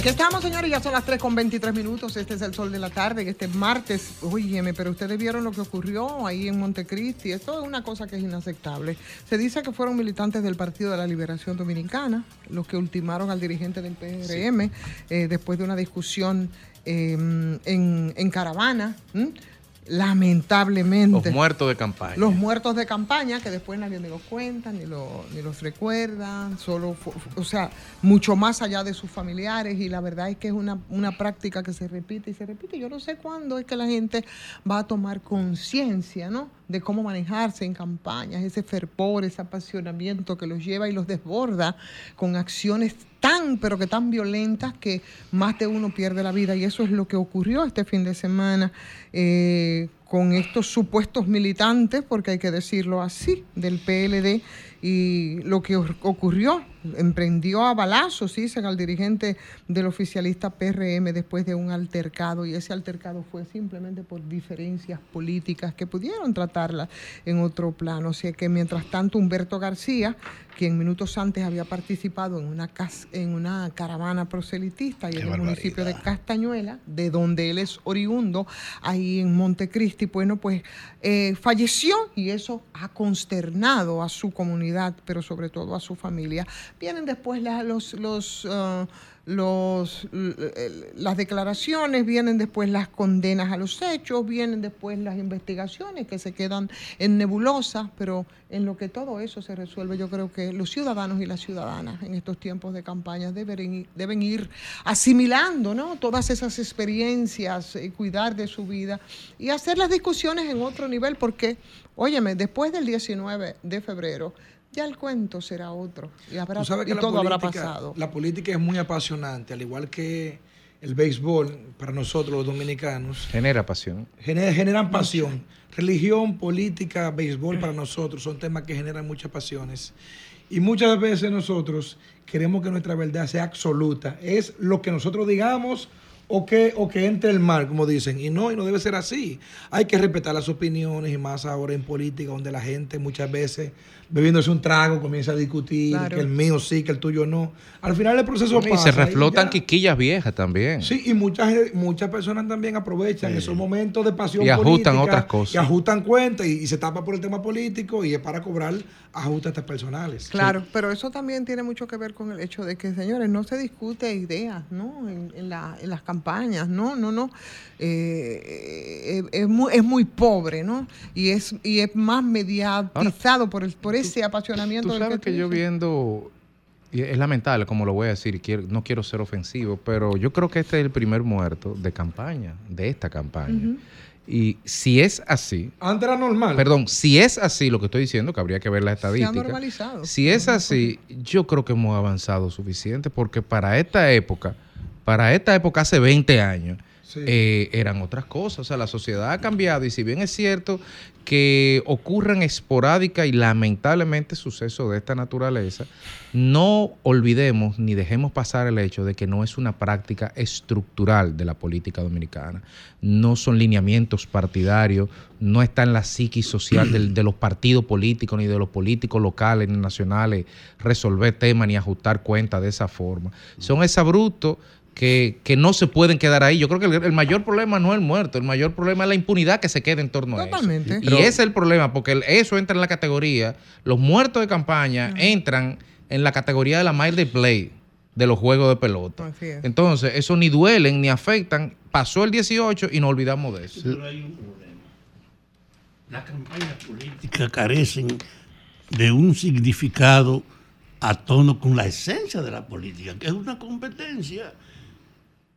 E: Aquí estamos, señores, ya son las 3 con 23 minutos. Este es el sol de la tarde, este martes. Óyeme, pero ustedes vieron lo que ocurrió ahí en Montecristi. Esto es una cosa que es inaceptable. Se dice que fueron militantes del Partido de la Liberación Dominicana los que ultimaron al dirigente del PRM eh, después de una discusión eh, en, en caravana. ¿m? Lamentablemente.
B: Los muertos de campaña.
E: Los muertos de campaña, que después nadie ni los cuenta, ni, lo- ni los recuerda, solo, o sea, mucho más allá de sus familiares y la verdad es que es una, una práctica que se repite y se repite. Yo no sé cuándo es que la gente va a tomar conciencia, ¿no? De cómo manejarse en campañas, ese fervor, ese apasionamiento que los lleva y los desborda con acciones tan, pero que tan violentas que más de uno pierde la vida. Y eso es lo que ocurrió este fin de semana eh, con estos supuestos militantes, porque hay que decirlo así, del PLD. Y lo que ocurrió, emprendió a balazos, dicen al dirigente del oficialista PRM después de un altercado. Y ese altercado fue simplemente por diferencias políticas que pudieron tratarla en otro plano. O sea que mientras tanto Humberto García, quien minutos antes había participado en una, cas- en una caravana proselitista y en el municipio de Castañuela, de donde él es oriundo, ahí en Montecristi, bueno, pues eh, falleció y eso ha consternado a su comunidad, pero sobre todo a su familia. Vienen después la- los... los ah, los, l- las declaraciones, vienen después las condenas a los hechos, vienen después las investigaciones que se quedan en nebulosa, pero en lo que todo eso se resuelve, yo creo que los ciudadanos y las ciudadanas en estos tiempos de campaña deben, deben ir asimilando ¿no? todas esas experiencias, eh, cuidar de su vida y hacer las discusiones en otro nivel, porque, óyeme, después del 19 de febrero, ya el cuento será otro y, habrá,
C: Tú sabes que
E: todo habrá pasado.
C: La política es muy apasionante, al igual que el béisbol para nosotros los dominicanos.
B: Genera pasión.
C: Gener- generan pasión. Religión, política, béisbol para nosotros son temas que generan muchas pasiones. Y muchas veces nosotros queremos que nuestra verdad sea absoluta. Es lo que nosotros digamos o que, o que entre el mal, como dicen. Y no, y no debe ser así. Hay que respetar las opiniones y más ahora en política, donde la gente muchas veces bebiéndose un trago comienza a discutir
N: Claro.
C: que el mío sí, que el tuyo no. Al final el proceso
N: Y
C: pasa.
N: se reflotan quiquillas viejas también.
C: Sí, y muchas, muchas personas también aprovechan esos momentos de pasión
N: Y ajustan
C: política
N: otras cosas.
C: Y ajustan cuentas y, y se tapa por el tema político y es para cobrar ajustes personales.
E: Claro, pero eso también tiene mucho que ver con el hecho de que, señores, no se discute ideas, ¿no? En, en la- en las campañas, no, no, no. Eh, eh, es, muy, es muy pobre, ¿no? Y es, y es más mediatizado por, el, por ese apasionamiento.
N: Tú
E: del
N: sabes
E: tú
N: que yo
E: dices.
N: viendo, y es lamentable como lo voy a decir, y quiero- no quiero ser ofensivo, pero yo creo que este es el primer muerto de campaña, de esta campaña. Y si es así,
C: Antes era normal.
N: perdón, si es así lo que estoy diciendo, que habría que ver la
E: Se ha
N: estadística.
E: normalizado.
N: Si es así, yo creo que hemos avanzado suficiente porque para esta época, para esta época hace 20 años, eh, eran otras cosas. O sea, la sociedad ha cambiado y si bien es cierto que ocurren esporádicas y lamentablemente sucesos de esta naturaleza, no olvidemos ni dejemos pasar el hecho de que no es una práctica estructural de la política dominicana. No son lineamientos partidarios, no está en la psiquis social del- de los partidos políticos ni de los políticos locales ni nacionales resolver temas ni ajustar cuentas de esa forma. Son exabruptos que, que no se pueden quedar ahí. Yo creo que el, el mayor problema no es el muerto, el mayor problema es la impunidad que se queda en torno a eso.
E: Totalmente.
N: Y ese es el problema, porque el- eso entra en la categoría, los muertos de campaña entran en la categoría de la mind de play de los juegos de pelota.
E: Así es.
N: Entonces, eso ni duelen ni afectan. Pasó el 18 y nos olvidamos de eso.
O: Pero hay un problema. Las campañas políticas carecen de un significado a tono con la esencia de la política, que es una competencia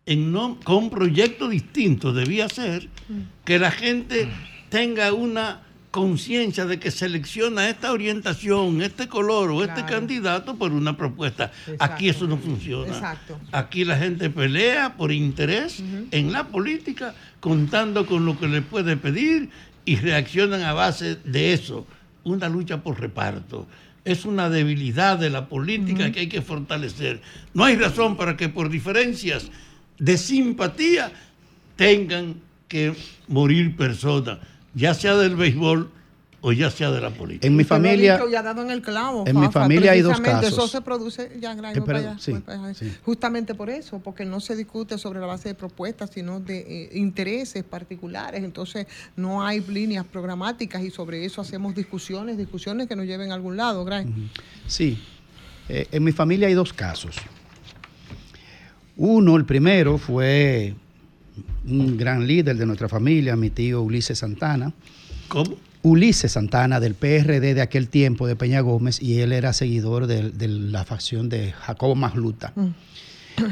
O: en no- con proyectos distintos. Debía ser que la gente tenga una conciencia de que selecciona esta orientación, este color o este candidato por una propuesta. Aquí eso no funciona.
E: Exacto.
O: Aquí la gente pelea por interés en la política, contando con lo que le puede pedir y reaccionan a base de eso. Una lucha por reparto. Es una debilidad de la política que hay que fortalecer. No hay razón para que por diferencias de simpatía tengan que morir personas, ya sea del béisbol o ya sea de la política.
D: En mi familia-
E: dicho y ha dado en el clavo.
D: en mi familia hay dos casos.
E: Eso se produce, ya, Gray,
D: Eh,
E: allá,
D: sí,
E: justamente por eso, porque no se discute sobre la base de propuestas, sino de eh, intereses particulares. Entonces, no hay líneas programáticas y sobre eso hacemos discusiones, discusiones que nos lleven a algún lado, Gray.
D: Sí. Eh, en mi familia hay dos casos. Uno, el primero, fue un gran líder de nuestra familia, mi tío Ulises Santana.
O: ¿Cómo?
D: Ulises Santana, del PRD de aquel tiempo, de Peña Gómez, y él era seguidor de, de la facción de Jacobo Magluta.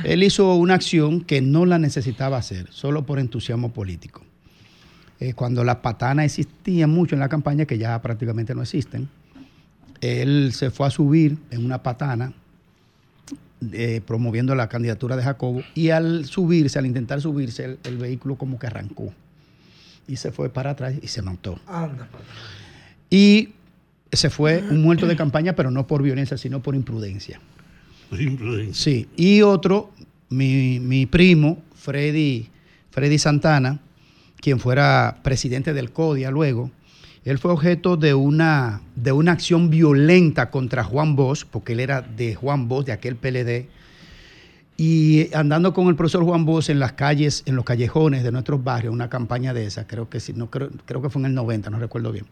D: Él hizo una acción que no la necesitaba hacer, solo por entusiasmo político. Eh, cuando las patanas existían mucho en la campaña, que ya prácticamente no existen, él se fue a subir en una patana eh, promoviendo la candidatura de Jacobo y al subirse, al intentar subirse, el, el vehículo como que arrancó y se fue para atrás y se montó.
C: Anda.
D: Y se fue un muerto de campaña, pero no por violencia, sino por imprudencia.
O: Por imprudencia.
D: Sí, y otro, mi, mi primo, Freddy, Freddy Santana, quien fuera presidente del CODIA luego, él fue objeto de una, de una acción violenta contra Juan Bosch, porque él era de Juan Bosch, de aquel PLD, y andando con el profesor Juan Bosch en las calles, en los callejones de nuestros barrios, una campaña de esa, creo que no, creo, creo que fue en el 90, no recuerdo bien,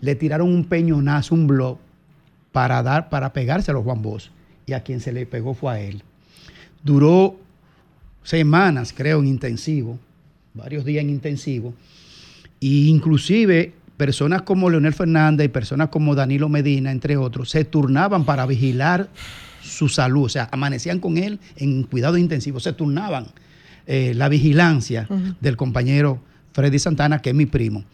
D: le tiraron un peñonazo, un blog, para, dar, para pegarse a Juan Bosch, y a quien se le pegó fue a él. Duró semanas, creo, en intensivo, varios días en intensivo, e inclusive personas como Leonel Fernández y personas como Danilo Medina, entre otros, se turnaban para vigilar su salud, o sea, amanecían con él en cuidado intensivo, se turnaban eh, la vigilancia del compañero Freddy Santana, que es mi primo.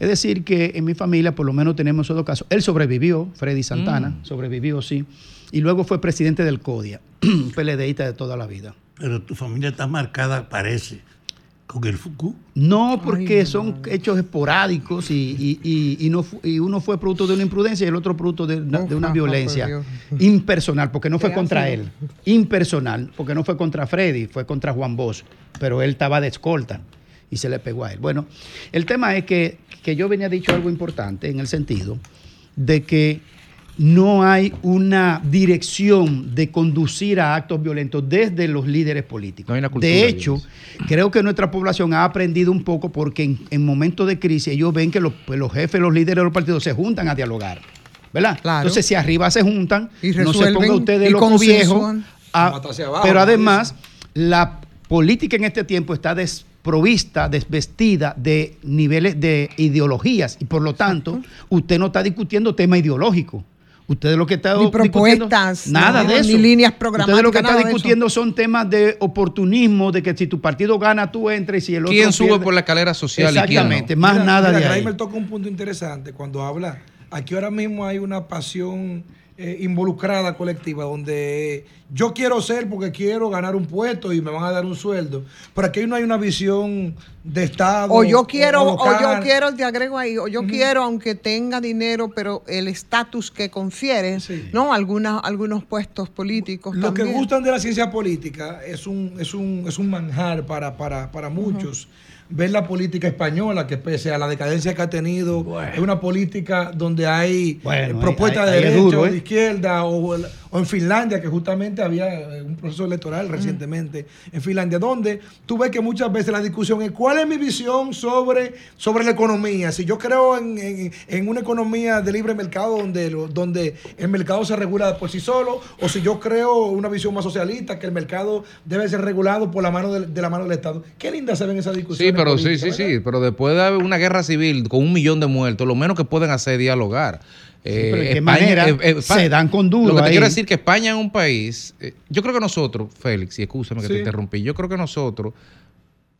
D: Es decir, que en mi familia por lo menos tenemos esos dos casos. Él sobrevivió, Freddy Santana,
O: Mm.
D: sobrevivió, sí, y luego fue presidente del CODIA, PLDista de toda la vida.
O: Pero tu familia está marcada, parece, con el Foucault.
D: No, porque son hechos esporádicos y, y- y- y no fu- y uno fue producto de una imprudencia y el otro producto de una, de una
E: Ojalá,
D: violencia impersonal, porque no fue
E: ¿Qué
D: contra él. Impersonal, porque no fue contra Freddy, fue contra Juan Bosch, pero él estaba de escolta y se le pegó a él. Bueno, el tema es que, que yo venía dicho algo importante en el sentido de que no hay una dirección de conducir a actos violentos desde los líderes políticos.
N: cultura
D: de hecho, creo que nuestra población ha aprendido un poco porque en, en momentos de crisis ellos ven que los, pues, los jefes, los líderes de los partidos se juntan a dialogar. ¿Verdad? Entonces, si arriba se juntan,
E: Y
D: no se ponga usted de
E: y
D: loco viejo.
E: consensúan.
D: a-
C: abajo,
D: pero además, la política en este tiempo está desprovista, desvestida de niveles de ideologías y por lo tanto, usted no está discutiendo tema ideológico. Usted lo que está
E: Ni
D: discutiendo-
E: propuestas,
D: nada
E: no,
D: de eso.
E: ni líneas programáticas,
D: lo que está
E: nada de eso.
D: discutiendo son temas de oportunismo, de que si tu partido gana, tú entres y si el otro
N: ¿Quién sube
D: pierde-
N: por la escala social y quién no?
D: Exactamente, más
C: Mira,
D: nada
C: mira,
D: de ahí.
C: Kramer toca un punto interesante cuando habla. Aquí ahora mismo hay una pasión eh, involucrada colectiva donde yo quiero ser porque quiero ganar un puesto y me van a dar un sueldo. Pero aquí no hay una visión de Estado.
E: O yo quiero, o, yo quiero, te agrego ahí, o yo quiero, aunque tenga dinero, pero el estatus que confiere, ¿no? Algunas, algunos puestos políticos
C: Lo que gustan de la ciencia política es un, es un, es un manjar para, para, para muchos. Ver la política española, que pese a la decadencia que ha tenido, es una política donde hay
D: Bueno,
C: eh, propuestas de derecha
D: duro,
C: o
D: ¿eh?
C: de izquierda, o, o en Finlandia, que justamente había eh, un proceso electoral recientemente en Finlandia, donde tú ves que muchas veces la discusión es cuál es mi visión sobre, sobre la economía. Si yo creo en, en- en una economía de libre mercado donde, donde el mercado se regula por sí solo, o si yo creo una visión más socialista, que el mercado debe ser regulado por la mano de, la mano del Estado. Qué linda se ven esas discusiones.
N: Sí, pero sí, sí,
C: ¿verdad?
N: sí. Pero después de haber una guerra civil con un millón de muertos, lo menos que pueden hacer es dialogar. Eh,
D: pero ¿de qué manera se dan con duro
N: Lo que te
D: ahí?
N: quiero decir que España es un país. eh, yo creo que nosotros, Félix, y escúchame que
D: Sí.
N: te interrumpí, yo creo que nosotros,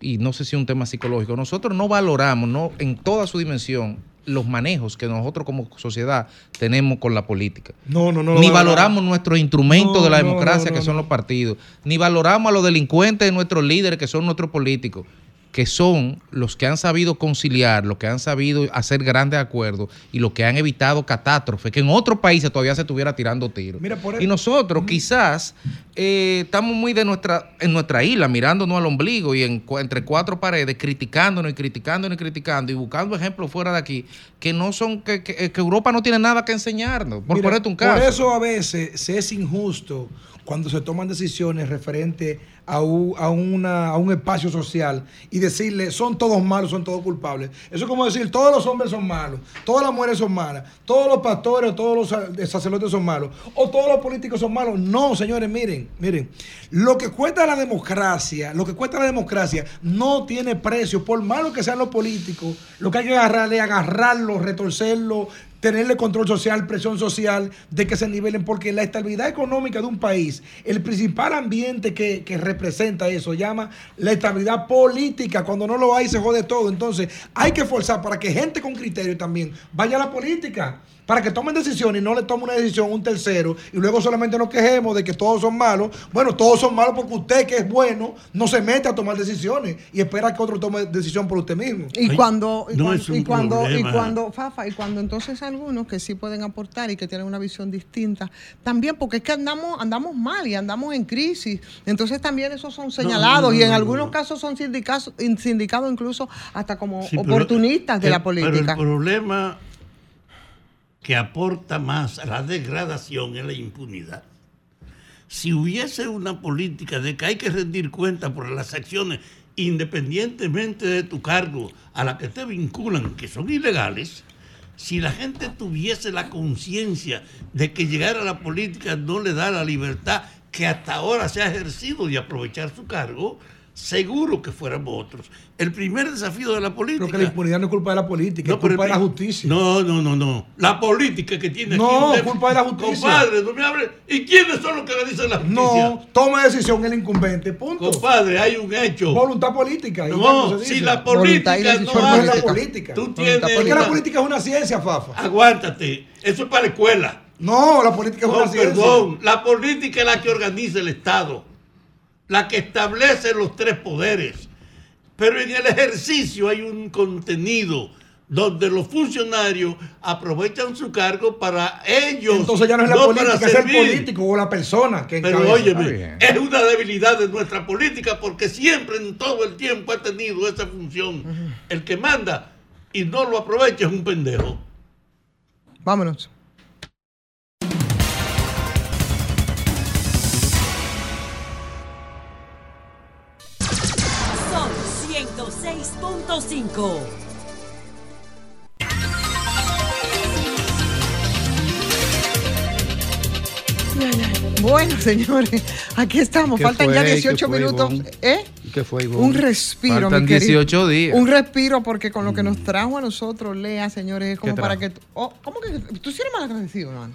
N: y no sé si es un tema psicológico, nosotros no valoramos no en toda su dimensión los manejos que nosotros como sociedad tenemos con la política.
C: No, no, no.
N: ni
C: valoramos.
N: nuestros instrumentos
C: No,
N: de la
C: no,
N: democracia,
C: no,
N: que
C: no,
N: son
C: no.
N: los partidos, ni valoramos a los delincuentes de nuestros líderes, que son nuestros políticos, que son los que han sabido conciliar, los que han sabido hacer grandes acuerdos y los que han evitado catástrofes, que en otros países todavía se estuviera tirando tiros.
C: Mira, por
N: Y nosotros quizás eh, estamos muy de nuestra, en nuestra isla, mirándonos al ombligo y en, entre cuatro paredes, criticándonos y criticándonos y criticando y buscando ejemplos fuera de aquí, que no son, que, que- que Europa no tiene nada que enseñarnos, por
C: Mira,
N: ponerte un caso.
C: Por eso a veces se es injusto cuando se toman decisiones referente a un, a, una, a un espacio social y decirle son todos malos, son todos culpables. Eso es como decir todos los hombres son malos, todas las mujeres son malas, todos los pastores todos los sa- sacerdotes son malos, o todos los políticos son malos. No, señores, miren, miren, lo que cuesta la democracia, lo que cuesta la democracia no tiene precio, por malo que sean los políticos, lo que hay que agarrarle, agarrarlo, retorcerlo, tenerle control social, presión social, de que se nivelen, porque la estabilidad económica de un país, el principal ambiente que, que representa eso, llama la estabilidad política. Cuando no lo hay, se jode todo. Entonces, hay que forzar para que gente con criterio también vaya a la política. Para que tomen decisiones y no le tome una decisión un tercero y luego solamente nos quejemos de que todos son malos. Bueno, todos son malos porque usted que es bueno no se mete a tomar decisiones y espera que otro tome decisión por usted mismo.
E: Y cuando, y
C: no
E: cuando,
C: es un
E: y cuando, y cuando, Fafa, y cuando entonces algunos que sí pueden aportar y que tienen una visión distinta, también porque es que andamos, andamos mal y andamos en crisis. Entonces también esos son señalados
O: no,
E: y en
O: no,
E: algunos casos son sindicados, sindicados incluso hasta como
O: Sí, pero
E: oportunistas de
O: el-
E: la política.
O: Pero el problema que aporta más a la degradación es la impunidad. Si hubiese una política de que hay que rendir cuenta por las acciones independientemente de tu cargo a la que te vinculan, que son ilegales, si la gente tuviese la conciencia de que llegar a la política no le da la libertad que hasta ahora se ha ejercido de aprovechar su cargo, seguro que fuéramos otros. El primer desafío de la política...
C: Pero que la impunidad no es culpa de la política,
O: No,
C: es culpa de la justicia.
O: No, no, no, no. La política que tiene
C: No,
O: aquí. un-
C: culpa de la justicia.
O: Compadre, no me hable. ¿Y quiénes son los que le dicen la justicia?
C: No, toma decisión el incumbente, punto.
O: Compadre, hay un hecho.
C: Voluntad política.
O: No, si la política no
C: no
O: hace-
C: es la política.
O: Tú tienes
C: Es que la
O: una-
C: política es una ciencia, Fafa.
O: Aguántate. Eso es para la escuela.
C: No, la política es
O: No,
C: una ciencia.
O: perdón. La política es la que organiza el Estado. La que establece los tres poderes. pero en el ejercicio hay un contenido donde los funcionarios aprovechan su cargo para ellos.
C: Entonces ya no es la política, es el político o la persona que
O: Pero óyeme, es una debilidad de nuestra política porque siempre en todo el tiempo ha tenido esa función. El que manda y no lo aprovecha es un pendejo.
E: Vámonos.
P: 106.5.
E: Bueno, señores, aquí estamos.
N: ¿Qué
E: Faltan
N: fue?
E: ya
N: ¿Qué
E: 18
N: fue,
E: minutos.
N: Ivonne?
E: ¿Eh?
N: ¿Qué fue, Ivonne?
E: Un respiro,
N: Faltan
E: mi querido.
N: 18 días.
E: Un respiro porque con lo que nos trajo a nosotros, Lea, señores, es como
N: ¿Qué
E: para que... oh, ¿Cómo que tú sí eres mal agradecido, man?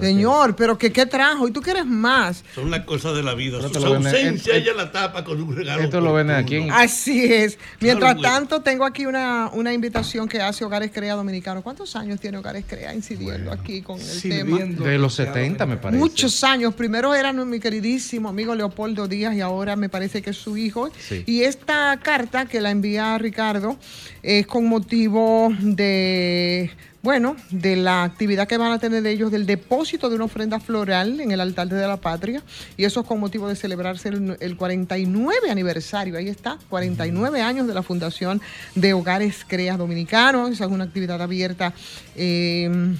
E: Señor, pero que qué trajo y tú quieres más.
O: Son las cosas de la vida. Su ausencia
N: el-
O: ella la tapa con un regalo.
N: Esto lo venden aquí en-
E: Así es. Mientras
O: Claro,
E: tanto, tengo aquí una, una invitación que hace Hogares Crea Dominicano. ¿Cuántos años tiene Hogares Crea incidiendo aquí con el tema?
N: De los 70, me parece.
E: Muchos años. Primero era mi queridísimo amigo Leopoldo Díaz y ahora me parece que es su hijo.
N: Sí.
E: Y esta carta que la envía Ricardo es con motivo de, bueno, de la actividad que van a tener ellos del depósito de una ofrenda floral en el altar de la patria. Y eso es con motivo de celebrarse el, el 49 aniversario. Ahí está, 49 años de la fundación de Hogares Crea Dominicanos. Es una actividad abierta. eh,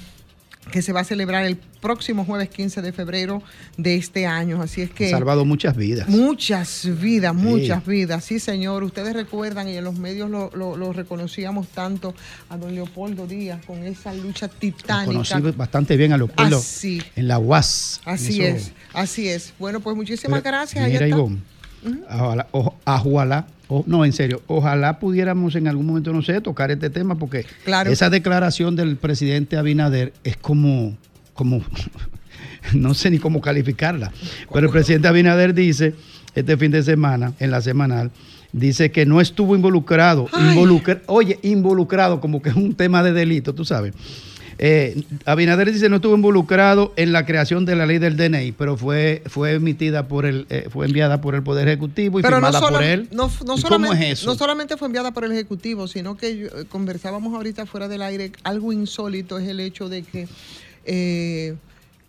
E: que se va a celebrar el próximo jueves 15 de febrero de este año. Así es que...
D: Ha salvado muchas vidas.
E: Muchas vidas, muchas vidas, sí señor. Ustedes recuerdan y en los medios lo, lo- lo reconocíamos tanto a don Leopoldo Díaz con esa lucha titánica.
D: Conocí bastante bien a Leopoldo
E: Así.
D: en la UAS.
E: Así es, así es. Bueno, pues muchísimas
D: Pero,
E: gracias.
D: Mira. Ivonne, ojalá, o- ojalá, o- no, en serio, ojalá pudiéramos en algún momento, no sé, tocar este tema, porque
E: Claro.
D: esa declaración del presidente Abinader es como, como, no sé ni cómo calificarla, pero el presidente Abinader dice, este fin de semana, en la semanal, dice que no estuvo involucrado, involucra- oye, involucrado, como que es un tema de delito, tú sabes. Eh, Abinader dice no estuvo involucrado en la creación de la ley del DNI, pero fue, fue emitida por el, eh, fue enviada por el Poder Ejecutivo y
E: Pero no,
D: firmada
E: solo-
D: por él.
E: no, no
D: ¿Y ¿Cómo
E: solamente,
D: es eso?
E: no solamente fue enviada por el Ejecutivo, sino que yo- eh, conversábamos ahorita fuera del aire, algo insólito es el hecho de que eh,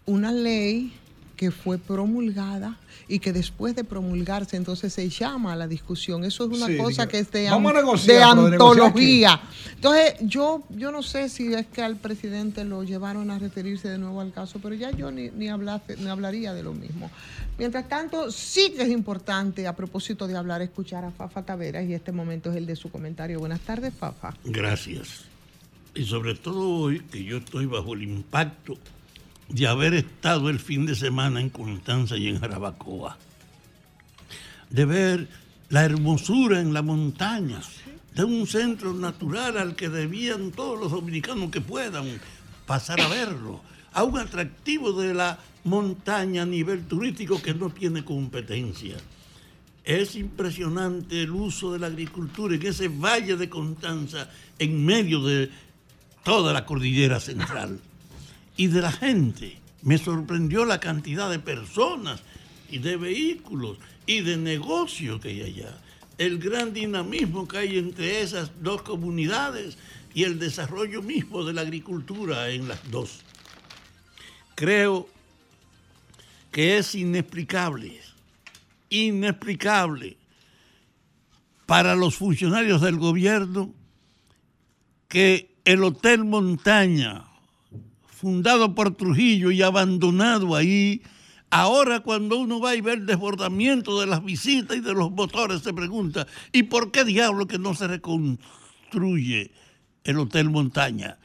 E: una ley que fue promulgada y que después de promulgarse entonces se llama a la discusión. Eso es una
C: Sí,
E: cosa que es de,
C: vamos a
E: an-
C: negociar,
E: de
C: pero ¿de negociar
E: antología. Entonces yo, yo no sé si es que al presidente lo llevaron a referirse de nuevo al caso, pero ya yo ni, ni, hablase- ni hablaría de lo mismo. Mientras tanto, sí que es importante, a propósito de hablar, escuchar a Fafa Taveras y este momento es el de su comentario. Buenas tardes, Fafa.
O: Gracias. Y sobre todo hoy, que yo estoy bajo el impacto de haber estado el fin de semana en Constanza y en Jarabacoa. De ver la hermosura en la montaña, de un centro natural al que debían todos los dominicanos que puedan pasar a verlo, a un atractivo de la montaña a nivel turístico que no tiene competencia. Es impresionante el uso de la agricultura en ese valle de Constanza, en medio de toda la cordillera central. Y de la gente. Me sorprendió la cantidad de personas y de vehículos y de negocios que hay allá. El gran dinamismo que hay entre esas dos comunidades y el desarrollo mismo de la agricultura en las dos. Creo que es inexplicable inexplicable para los funcionarios del gobierno que el Hotel Montaña, fundado por Trujillo y abandonado ahí, ahora cuando uno va y ve el desbordamiento de las visitas y de los motores, se pregunta, ¿y por qué diablo que no se reconstruye el Hotel Montaña?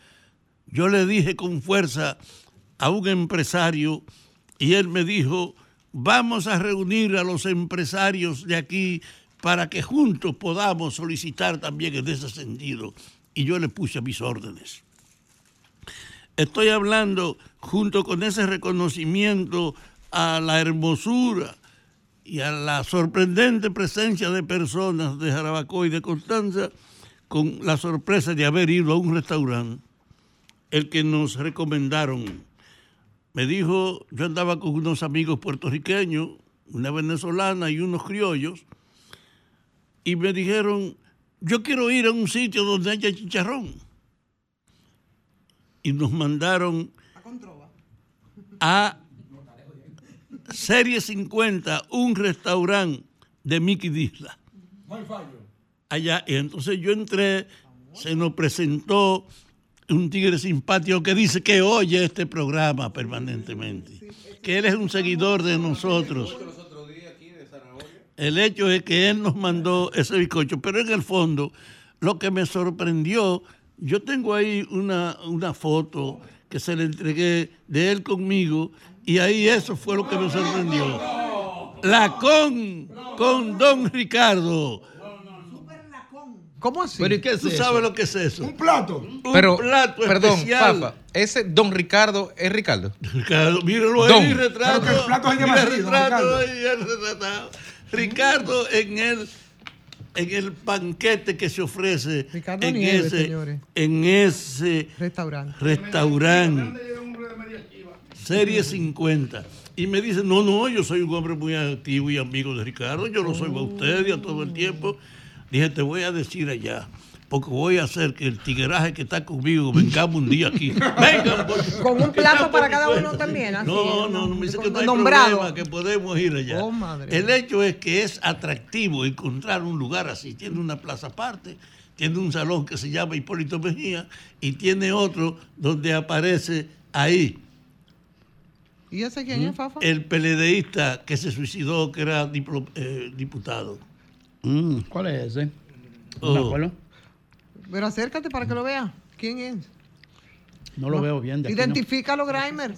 O: Yo le dije con fuerza a un empresario y él me dijo, vamos a reunir a los empresarios de aquí para que juntos podamos solicitar también en ese sentido. Y yo le puse mis órdenes. Estoy hablando junto con ese reconocimiento a la hermosura y a la sorprendente presencia de personas de Jarabacoa y de Constanza, con la sorpresa de haber ido a un restaurante, el que nos recomendaron me dijo, yo andaba con unos amigos puertorriqueños, una venezolana y unos criollos, y me dijeron, yo quiero ir a un sitio donde haya chicharrón. Y nos mandaron a Serie 50, un restaurante de Mickey Disla. Allá, y entonces yo entré, se nos presentó un tigre simpático que dice que oye este programa permanentemente, que él es un seguidor de nosotros. El hecho es que él nos mandó ese bizcocho, pero en el fondo lo que me sorprendió, yo tengo ahí una, una foto que se le entregué de él conmigo y ahí eso fue lo que me sorprendió. La con, con don Ricardo.
E: ¿Cómo así?
N: Pero ¿y qué es
O: ¿Tú
N: eso?
O: sabes lo que es eso?
C: Un plato.
O: Un
N: Pero,
O: plato
N: perdón,
O: especial.
N: Papa, ese don Ricardo es Ricardo.
O: Ricardo, míralo
N: Don.
O: ahí, retrato.
C: Pero que el plato así, don
O: retrato
C: Ricardo.
O: ahí, el retratado. Ricardo en el en el banquete que se ofrece
E: Ricardo
O: en
E: Nieves,
O: ese
E: señores.
O: en ese
E: Restaurante.
O: restaurante Serie 50 y me dice, no, no, yo soy un hombre muy activo y amigo de Ricardo, yo lo soy a usted y a todo el tiempo. Dije, te voy a decir allá, porque voy a hacer que el tigueraje que está conmigo vengamos un día aquí. Vengan,
E: Con un plato para cada uno también. así,
O: No, no, no me dice que no hay
E: nombrado.
O: problema, que podemos ir allá.
E: Oh, madre.
O: El hecho es que es atractivo encontrar un lugar así. Tiene una plaza aparte, tiene un salón que se llama Hipólito Mejía y tiene otro donde aparece ahí
E: ¿Y ese quién es, Fafa?
O: el peledeísta que se suicidó, que era diplo- eh, diputado.
D: Mm, ¿Cuál es ese?
O: Oh.
E: Pero acércate para que lo vea. ¿Quién es?
D: No lo veo bien. De aquí, ¿no?
E: Identifícalo, Grimer.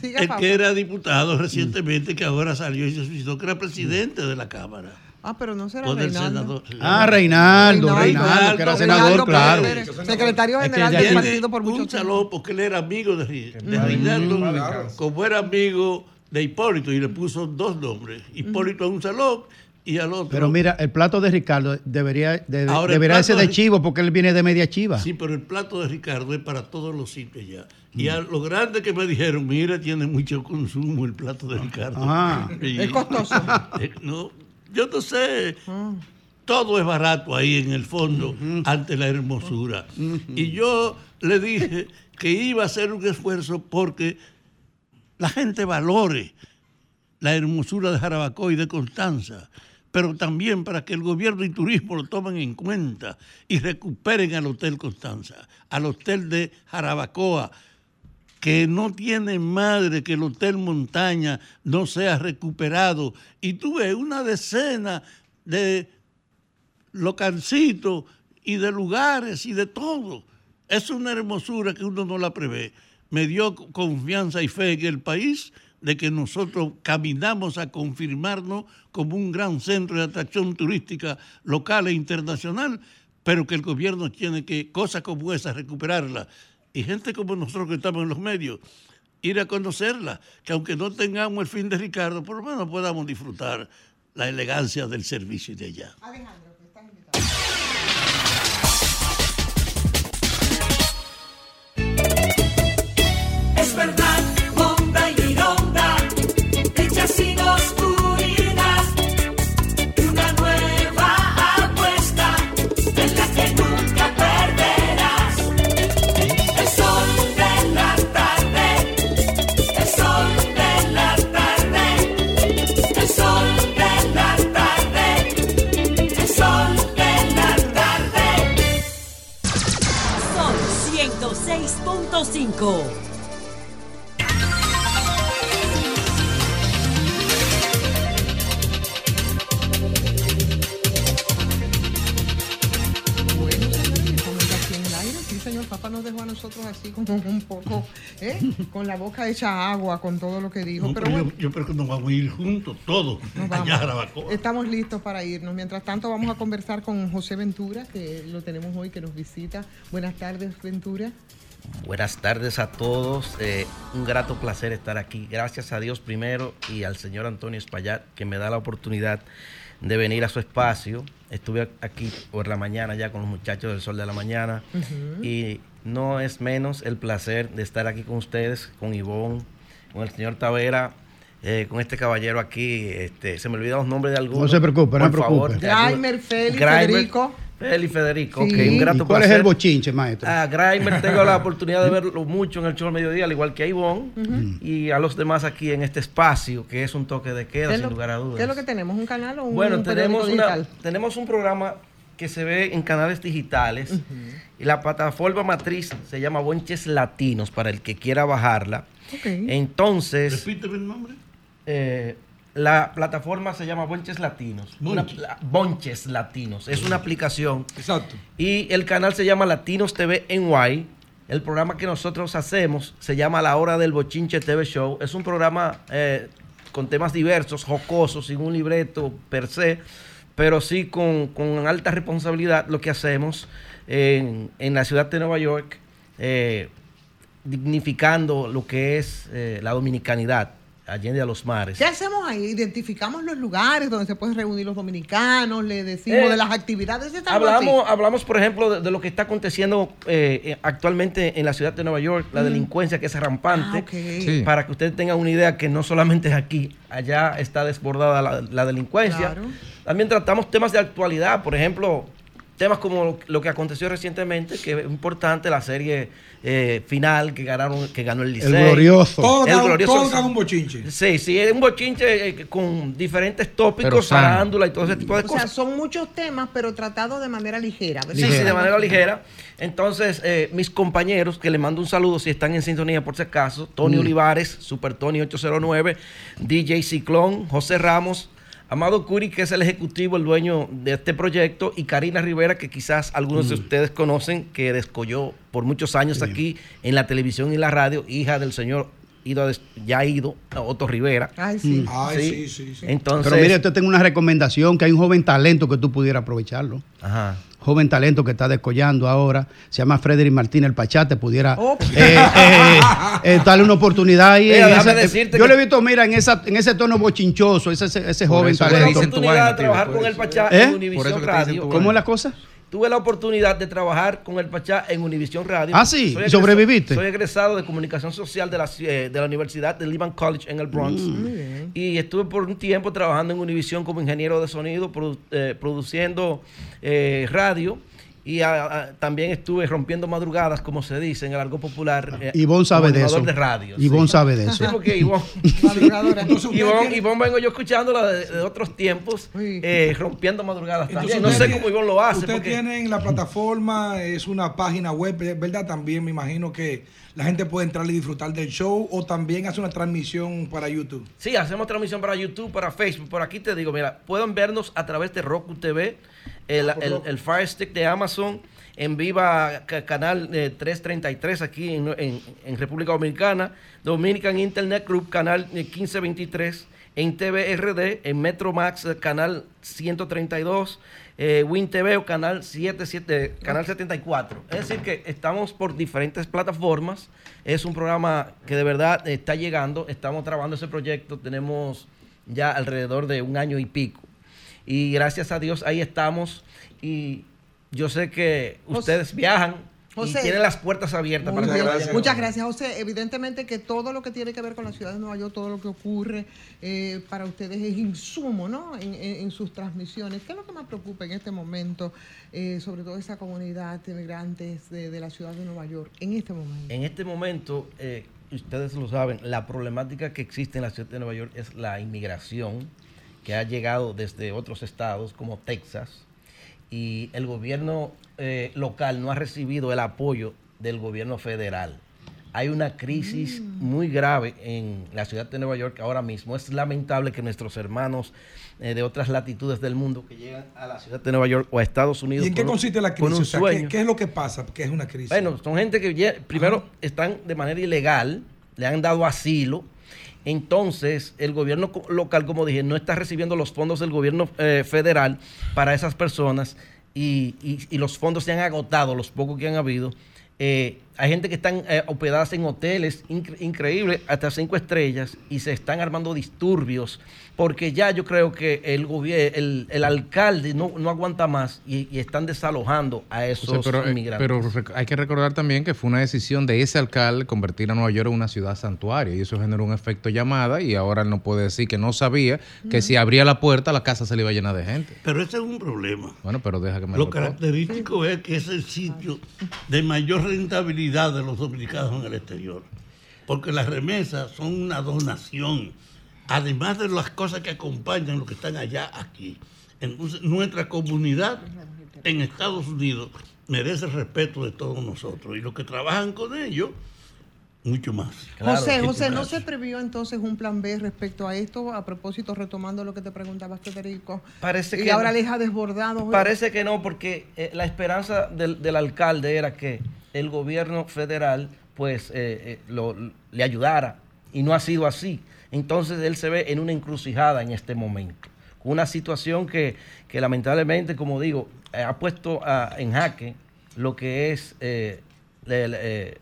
E: Sigue,
O: El que era diputado recientemente, que ahora salió y se suicidó, que era presidente de la Cámara.
E: Ah, pero no será
O: O del
E: Reinaldo.
O: senador.
D: Ah, Reinaldo, Reinaldo, que era senador,
E: Reinaldo
D: claro.
E: Pérez, secretario
D: Es que
E: general
D: de
E: del partido por mucho
O: un
E: tiempo.
O: salón porque él era amigo de. Reinaldo, como era amigo de Hipólito y le puso dos nombres, Hipólito a un salón y al otro.
D: Pero mira, el plato de Ricardo debería,
O: Ahora,
D: debería ser de
O: de-
D: chivo porque él viene de media chiva.
O: Sí, pero el plato de Ricardo es para todos los sitios ya. Y a lo grande que me dijeron, mira, tiene mucho consumo el plato de Ricardo.
D: Ah.
O: Y-
E: Es costoso.
O: Eh, no, yo no sé. Todo es barato ahí en el fondo ante la hermosura. Y yo le dije que iba a hacer un esfuerzo porque la gente valore la hermosura de Jarabacoa y de Constanza, pero también para que el gobierno y turismo lo tomen en cuenta y recuperen al Hotel Constanza, al Hotel de Jarabacoa, que no tiene madre que el Hotel Montaña no sea recuperado. Y tuve una decena de localcitos y de lugares y de todo. Es una hermosura que uno no la prevé. Me dio confianza y fe en el país de que nosotros caminamos a confirmarnos como un gran centro de atracción turística local e internacional, pero que el gobierno tiene que, cosas como esas, recuperarlas. Y gente como nosotros que estamos en los medios, ir a conocerla, que aunque no tengamos el fin de Ricardo, por lo menos podamos disfrutar la elegancia del servicio de allá.
P: Es verdad,
E: señor, papá nos dejó a nosotros así como un poco, ¿eh? con la boca hecha agua con todo lo que dijo.
O: No,
E: Pero bueno,
O: yo, yo creo que nos vamos a ir juntos, todos,
E: nos
O: allá a.
E: Estamos listos para irnos. Mientras tanto, vamos a conversar con José Ventura, que lo tenemos hoy, que nos visita. Buenas tardes, Ventura.
Q: Buenas tardes a todos. eh, un grato placer estar aquí. Gracias a Dios primero y al señor Antonio Espaillat que me da la oportunidad de venir a su espacio. Estuve aquí por la mañana ya con los muchachos del Sol de la Mañana y no es menos el placer de estar aquí con ustedes, con Ivonne, con el señor Tavera, eh, con este caballero aquí. Este, se me olvidan los nombres de algunos.
D: No se preocupe, no
Q: Por
D: se preocupe.
Q: favor.
E: Graimer, Félix, Federico.
Q: Félix Federico,
E: Sí.
Q: ok, un grato
D: ¿Y cuál es el bochinche, maestro?
Q: A Graimer tengo la oportunidad de verlo mucho en el show al mediodía, al igual que a Ivonne y a los demás aquí en este espacio, que es un toque de queda,
E: ¿Qué es
Q: sin
E: lo-
Q: lugar a dudas.
E: ¿Qué es lo que tenemos? ¿Un canal o un
Q: Bueno,
E: periódico
Q: tenemos, una,
E: digital?
Q: tenemos un programa que se ve en canales digitales y la plataforma matriz se llama Bonches Latinos para el que quiera bajarla. Entonces,
O: Repíteme el nombre.
Q: Eh, la plataforma se llama Bonches Latinos. Una
O: Bonches.
Q: Latinos. Es una aplicación.
C: Exacto.
Q: Y el canal se llama Latinos TV NY. El programa que nosotros hacemos se llama La Hora del Bochinche TV Show. Es un programa eh, con temas diversos, jocosos, sin un libreto per se, pero sí con, con alta responsabilidad lo que hacemos en, en la ciudad de Nueva York, eh, dignificando lo que es eh, la dominicanidad, allende a los mares.
E: ¿Qué hacemos ahí? Identificamos los lugares donde se pueden reunir los dominicanos, le decimos
Q: Eh,
E: de las actividades. ¿es
Q: Hablamos,
E: así?
Q: hablamos, por ejemplo, de, de lo que está aconteciendo eh, eh, actualmente en la ciudad de Nueva York, la
E: Mm.
Q: delincuencia que es rampante,
E: Ah. Sí.
Q: para que ustedes tengan una idea que no solamente es aquí, allá está desbordada la, la delincuencia.
E: Claro.
Q: También tratamos temas de actualidad, por ejemplo, temas como lo, que aconteció recientemente, que es importante, la serie eh, final que ganaron, que ganó el Licey.
D: glorioso.
C: Todo
Q: El glorioso.
C: todo un bochinche.
Q: Sí, sí, es un bochinche eh, con diferentes tópicos, farándula y todo ese tipo de
E: O
Q: cosas.
E: sea, son muchos temas, pero tratados de manera ligera. ¿verdad?
Q: Sí, sí, de manera ligera. Entonces, eh, mis compañeros, que le mando un saludo si están en sintonía por si acaso, Tony
D: Mm.
Q: Olivares, Super Tony 809, DJ Ciclón, José Ramos, Amado Curi, que es el ejecutivo, el dueño de este proyecto, y Karina Rivera, que quizás algunos de
D: Mm.
Q: ustedes conocen, que descolló por muchos años aquí en la televisión y la radio, hija del señor ido a ya ido, Otto Rivera.
E: Ay, sí.
C: Ay, sí, sí, sí.
Q: Entonces,
D: Pero mire, te tengo una recomendación, que hay un joven talento que tú pudieras aprovecharlo.
Q: Ajá.
D: Joven talento que está descollando ahora, se llama Frederick Martínez el Pachate, pudiera
E: Oh,
D: eh, eh, eh, darle una oportunidad ahí.
Q: Mira,
D: yo
Q: que-
D: le he visto, mira, en, esa, en ese tono bochinchoso, ese, ese, ese joven
N: eso
D: talento.
N: dicen tu
Q: oportunidad
N: vaina,
Q: de trabajar con
N: por
Q: el
N: eso.
Q: Pachá
D: ¿Eh?
Q: en
N: Por
Q: Univision
N: eso que te dicen
Q: Radio.
D: ¿Cómo es la cosa?
Q: Tuve la oportunidad de trabajar con el Pachá en Univision Radio.
D: Ah, sí,
Q: Soy
D: ¿y sobreviviste?
Q: Soy egresado de comunicación social de la, eh, de la Universidad de Lehman College en el Bronx.
D: Mm.
Q: Y estuve por un tiempo trabajando en Univision como ingeniero de sonido, produ- eh, produciendo eh, radio. Y ah, ah, también estuve rompiendo madrugadas, como se dice en el argot popular. eh,
D: Ivonne sabe de eso.
Q: de radio.
D: Ivonne
Q: sí.
D: sabe de
Q: Sí,
D: eso.
Q: porque Ivonne. Ivonne, Ivonne vengo yo escuchándola de, de otros tiempos, eh, rompiendo madrugadas
C: Entonces,
Q: también. No sé cómo Ivonne lo hace.
C: Usted
Q: porque-
C: tiene en la plataforma, es una página web, ¿verdad? También me imagino que la gente puede entrar y disfrutar del show o también hace una transmisión para YouTube.
Q: Sí, hacemos transmisión para YouTube, para Facebook. Por aquí te digo, mira, pueden vernos a través de Roku TV, el, el, el Fire Stick de Amazon, en Viva ca- Canal eh, 333 aquí en, en- en República Dominicana, Dominican Internet Group, Canal eh, 1523, en TVRD, en Metro Max, eh, Canal 132, eh, Win TV o Canal 77, Canal 74. Es decir, que estamos por diferentes plataformas. Es un programa que de verdad está llegando. Estamos trabajando ese proyecto. Tenemos ya alrededor de un año y pico. Y gracias a Dios ahí estamos. Y yo sé que
E: José-
Q: ustedes viajan
E: José.
Q: y tienen las puertas abiertas para que
E: bien.
Q: vayan.
E: Muchas gracias, José. Evidentemente que todo lo que tiene que ver con la ciudad de Nueva York, todo lo que ocurre eh, para ustedes es insumo, ¿no? En, en- en sus transmisiones. ¿Qué es lo que más preocupa en este momento, eh, sobre todo esa comunidad de migrantes de, de la ciudad de Nueva York, en este momento?
Q: En este momento, eh, ustedes lo saben, la problemática que existe en la ciudad de Nueva York es la inmigración que ha llegado desde otros estados como Texas y el gobierno eh, local no ha recibido el apoyo del gobierno federal. Hay una crisis muy grave en la ciudad de Nueva York ahora mismo. Es lamentable que nuestros hermanos eh, de otras latitudes del mundo que llegan a la ciudad de Nueva York o a Estados Unidos
C: ¿Y en qué consiste la crisis?
Q: un
C: O sea, ¿qué, qué es lo que pasa? Que es una crisis.
Q: Bueno, son gente que primero están de manera ilegal, le han dado asilo. Entonces, el gobierno local, como dije, no está recibiendo los fondos del gobierno eh, federal para esas personas y los fondos se han agotado, los pocos que han habido. Eh, hay gente que están eh, hospedadas en hoteles incre- increíbles, hasta cinco estrellas, y se están armando disturbios, porque ya yo creo que el gobierno, el, el alcalde no, no aguanta más y, y están desalojando a
N: O
Q: esos
N: sea, pero, eh,
Q: inmigrantes.
N: pero hay que recordar también que fue una decisión de ese alcalde convertir a Nueva York en una ciudad santuario y eso generó un efecto llamada y ahora él no puede decir que no sabía que si abría la puerta la casa se le iba a llenar de gente.
O: Pero ese es un problema.
N: Bueno, pero deja que me
O: Lo
N: lo
O: característico es que es el sitio de mayor rentabilidad de los dominicanos en el exterior. Porque las remesas son una donación, además de las cosas que acompañan los que están allá aquí. Entonces, nuestra comunidad en Estados Unidos merece el respeto de todos nosotros. Y los que trabajan con ellos, mucho más.
E: José, José, ¿no se previó entonces un plan B respecto a esto? A propósito, retomando lo que te preguntaba Federico.
Q: Parece
E: y
Q: que
E: ahora
Q: no.
E: les ha desbordado.
Q: Parece que no, porque eh, la esperanza del, del alcalde era que el gobierno federal pues eh, eh, lo- le ayudara y no ha sido así. Entonces él se ve en una encrucijada en este momento. Una situación que, que lamentablemente, como digo, eh, ha puesto ah, en jaque lo que es eh, el, eh,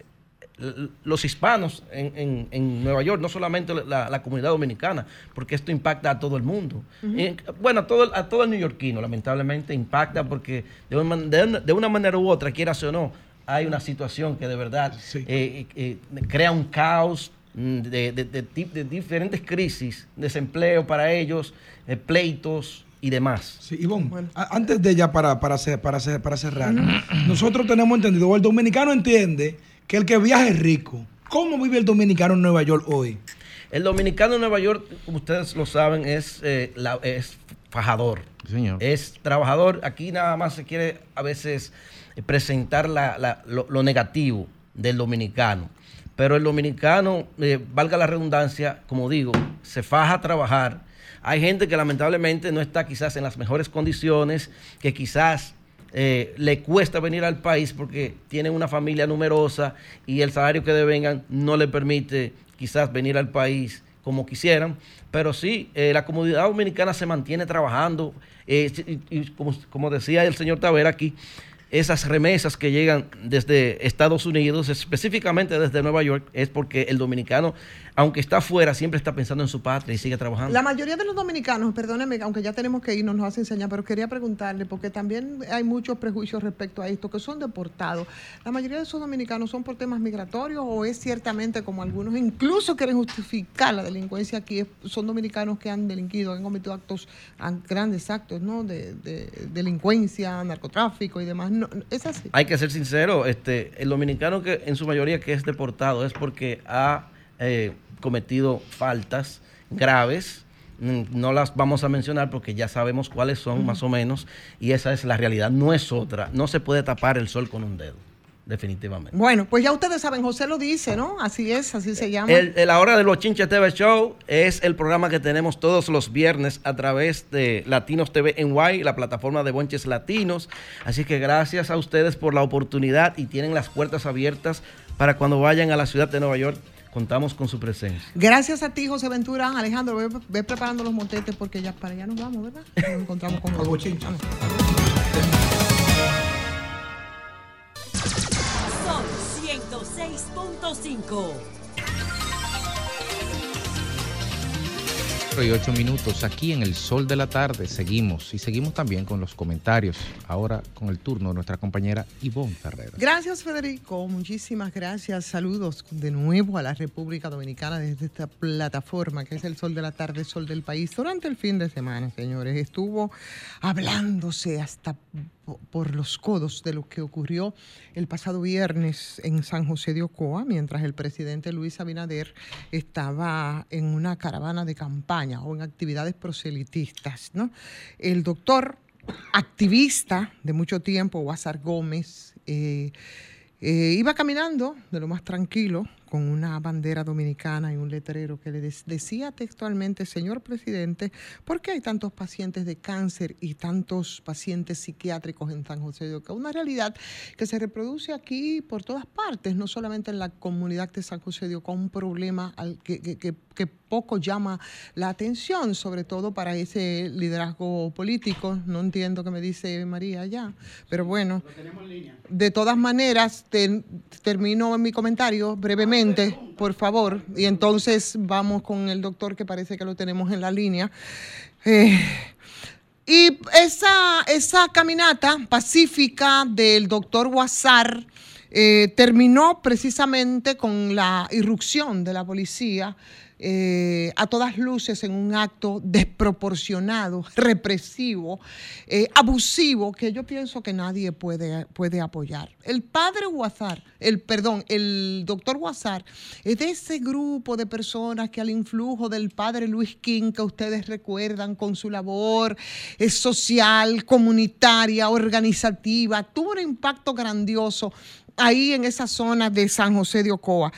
Q: los hispanos en, en- en Nueva York, no solamente la, la comunidad dominicana, porque esto impacta a todo el mundo. Y, bueno, a todo, a todo el neoyorquino, lamentablemente, impacta porque de una, man- de una- de una manera u otra, quieras o no, hay una situación que de verdad eh, eh, eh, crea un caos mm, de, de- de diferentes crisis, desempleo para ellos, eh, pleitos y demás.
C: Sí, Ivonne, a- antes de ya para, para, para, para cerrar, nosotros tenemos entendido, o el dominicano entiende que el que viaja es rico. ¿Cómo vive el dominicano en Nueva York hoy?
Q: El dominicano en Nueva York, como ustedes lo saben, es, eh, la- es fajador. Es trabajador. Aquí nada más se quiere a veces presentar la- la- lo, lo negativo del dominicano. Pero el dominicano, eh, valga la redundancia, como digo, se faja a trabajar. Hay gente que lamentablemente no está quizás en las mejores condiciones, que quizás eh, le cuesta venir al país porque tienen una familia numerosa y el salario que devengan no le permite quizás venir al país como quisieran. Pero sí, eh, la comunidad dominicana se mantiene trabajando. eh, y, como, como decía el señor Tavera aquí, esas remesas que llegan desde Estados Unidos, específicamente desde Nueva York, es porque el dominicano, aunque está afuera, siempre está pensando en su patria y sigue trabajando.
E: La mayoría de los dominicanos, perdóneme, aunque ya tenemos que irnos, nos hace enseñar, pero quería preguntarle, porque también hay muchos prejuicios respecto a esto, que son deportados. ¿La mayoría de esos dominicanos son por temas migratorios o es ciertamente como algunos incluso quieren justificar la delincuencia aquí? Son dominicanos que han delinquido, han cometido actos, grandes actos, ¿no? De, de delincuencia, narcotráfico y demás. No, no, es así.
Q: Hay que ser sincero, este, el dominicano que en su mayoría que es deportado es porque ha eh, cometido faltas graves. Mm, No las vamos a mencionar porque ya sabemos cuáles son más o menos y esa es la realidad, no es otra. No se puede tapar el sol con un dedo, definitivamente.
E: Bueno, pues ya ustedes saben, José lo dice, ¿no? Así es, así se llama.
Q: El, el Ahora de los Chinches TV Show es el programa que tenemos todos los viernes a través de Latinos TV NY, la plataforma de Bonches Latinos. Así que gracias a ustedes por la oportunidad y tienen las puertas abiertas para cuando vayan a la ciudad de Nueva York. Contamos con su presencia.
E: Gracias a ti, José Ventura. Alejandro, ve, ve preparando los motetes porque ya para allá nos vamos, ¿verdad? Nos encontramos con los.
R: Son 106.5.
N: y ocho minutos aquí en el sol de la tarde. Seguimos y seguimos también con los comentarios. Ahora con el turno de nuestra compañera Ivonne Ferreira.
E: Gracias, Federico. Muchísimas gracias. Saludos de nuevo a la República Dominicana desde esta plataforma que es el Sol de la Tarde, Sol del País. Durante el fin de semana, señores, estuvo hablándose hasta por los codos de lo que ocurrió el pasado viernes en San José de Ocoa, mientras el presidente Luis Abinader estaba en una caravana de campaña o en actividades proselitistas. ¿no? El doctor activista de mucho tiempo, Guasar Gómez, eh, eh, iba caminando de lo más tranquilo con una bandera dominicana y un letrero que le decía textualmente, señor presidente, ¿por qué hay tantos pacientes de cáncer y tantos pacientes psiquiátricos en San José de Oca? Una realidad que se reproduce aquí por todas partes, no solamente en la comunidad de San José de Oca, un problema al que, que- que- que poco llama la atención, sobre todo para ese liderazgo político. No entiendo qué me dice María ya, pero bueno. De todas maneras, te- termino mi comentario brevemente, por favor, y entonces vamos con el doctor que parece que lo tenemos en la línea. Eh, y esa, esa caminata pacífica del doctor Guasar eh, terminó precisamente con la irrupción de la policía eh, a todas luces en un acto desproporcionado, represivo, eh, abusivo, que yo pienso que nadie puede, puede apoyar. El padre Guasar, el perdón, el doctor Guasar es de ese grupo de personas que al influjo del padre Luis King, que ustedes recuerdan con su labor eh, social, comunitaria, organizativa, tuvo un impacto grandioso ahí en esa zona de San José de Ocoa.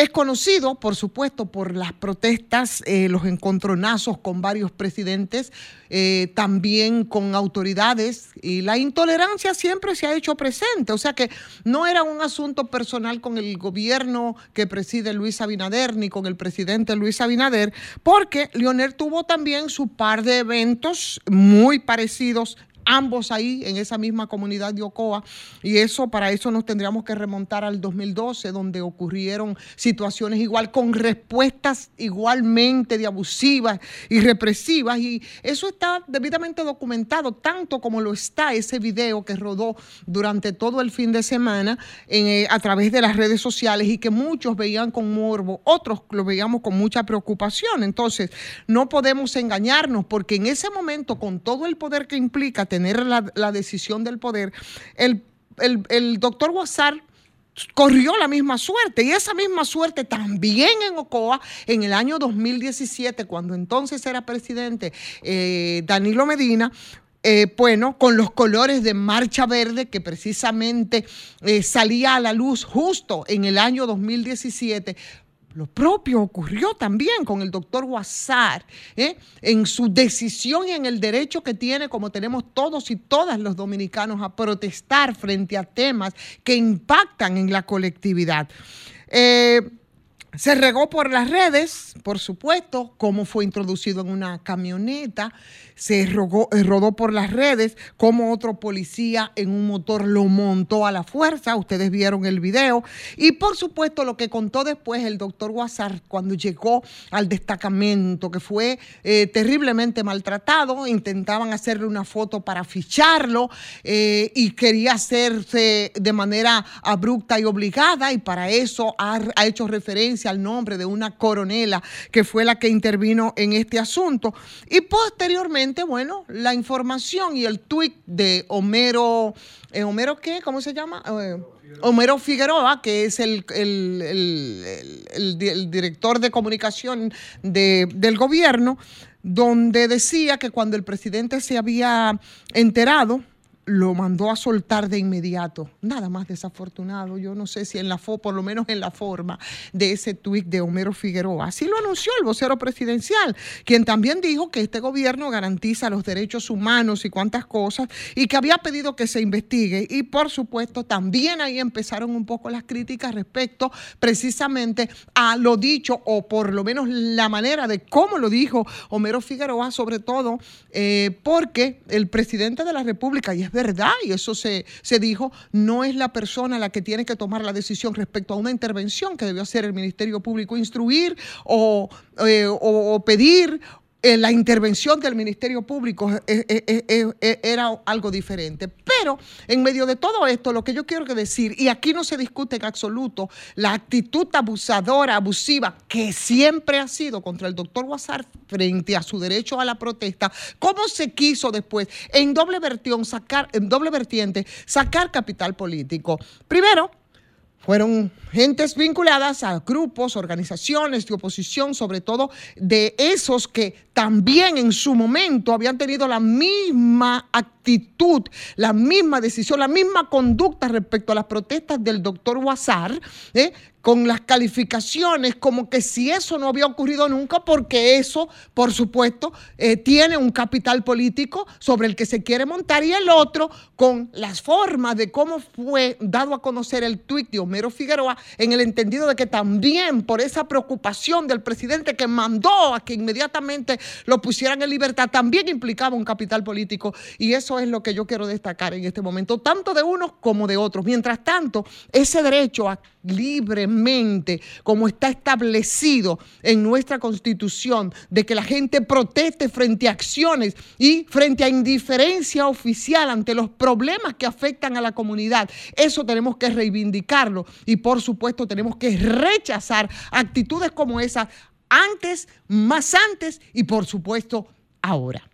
E: Es conocido, por supuesto, por las protestas, eh, los encontronazos con varios presidentes, eh, también con autoridades, y la intolerancia siempre se ha hecho presente. O sea que no era un asunto personal con el gobierno que preside Luis Abinader ni con el presidente Luis Abinader, porque Leonel tuvo también su par de eventos muy parecidos ambos ahí en esa misma comunidad de Ocoa y eso para eso nos tendríamos que remontar al 2012 donde ocurrieron situaciones igual con respuestas igualmente de abusivas y represivas y eso está debidamente documentado tanto como lo está ese video que rodó durante todo el fin de semana eh, a través de las redes sociales y que muchos veían con morbo, otros lo veíamos con mucha preocupación. Entonces, no podemos engañarnos porque en ese momento, con todo el poder que implica tener la, decisión del poder, el, el- el doctor Guasar corrió la misma suerte y esa misma suerte también en Ocoa en el año 2017 cuando entonces era presidente eh, Danilo Medina eh, bueno, con los colores de Marcha Verde que precisamente eh, salía a la luz justo en el año 2017. Lo propio ocurrió también con el doctor Guasar, ¿eh? en su decisión y en el derecho que tiene, como tenemos todos y todas los dominicanos, a protestar frente a temas que impactan en la colectividad. Eh, se regó por las redes, por supuesto, cómo fue introducido en una camioneta, se eh, rodó por las redes, cómo otro policía en un motor lo montó a la fuerza, ustedes vieron el video, y por supuesto lo que contó después el doctor Guasar cuando llegó al destacamento, que fue eh, terriblemente maltratado, intentaban hacerle una foto para ficharlo eh, y quería hacerse de manera abrupta y obligada, y para eso ha hecho referencia al nombre de una coronela que fue la que intervino en este asunto. Y posteriormente, bueno, la información y el tuit de Homero, eh, ¿Homero qué? ¿Cómo se llama? Eh, Homero Figueroa, que es el, el- el- el- el di- el director de comunicación de- del gobierno, donde decía que cuando el presidente se había enterado, lo mandó a soltar de inmediato. Nada más desafortunado. Yo no sé si en la fo, por lo menos en la forma de ese tuit de Homero Figueroa. Así lo anunció el vocero presidencial, quien también dijo que este gobierno garantiza los derechos humanos y cuantas cosas, y que había pedido que se investigue. Y por supuesto, también ahí empezaron un poco las críticas respecto precisamente a lo dicho, o por lo menos la manera de cómo lo dijo Homero Figueroa, sobre todo eh, porque el presidente de la República, y es verdad, y eso se, se dijo, no es la persona la que tiene que tomar la decisión respecto a una intervención que debió hacer el Ministerio Público, instruir o, eh, o pedir eh, la intervención del Ministerio Público era algo diferente. Pero en medio de todo esto, lo que yo quiero decir, y aquí no se discute en absoluto la actitud abusadora, abusiva, que siempre ha sido contra el doctor Guasar frente a su derecho a la protesta, cómo se quiso después, en doble vertión, sacar, en doble vertiente, sacar capital político. Primero, fueron gentes vinculadas a grupos, organizaciones de oposición, sobre todo de esos que también en su momento habían tenido la misma actitud, la misma decisión, la misma conducta respecto a las protestas del doctor Guasar, ¿eh? Con las calificaciones como que si eso no había ocurrido nunca, porque eso, por supuesto, eh, tiene un capital político sobre el que se quiere montar, y el otro con las formas de cómo fue dado a conocer el tuit de Homero Figueroa, en el entendido de que también por esa preocupación del presidente que mandó a que inmediatamente lo pusieran en libertad, también implicaba un capital político, y eso es lo que yo quiero destacar en este momento, tanto de unos como de otros. Mientras tanto, ese derecho a como está establecido en nuestra constitución, de que la gente proteste frente a acciones y frente a indiferencia oficial ante los problemas que afectan a la comunidad. Eso tenemos que reivindicarlo y por supuesto tenemos que rechazar actitudes como esas antes, más antes y por supuesto ahora.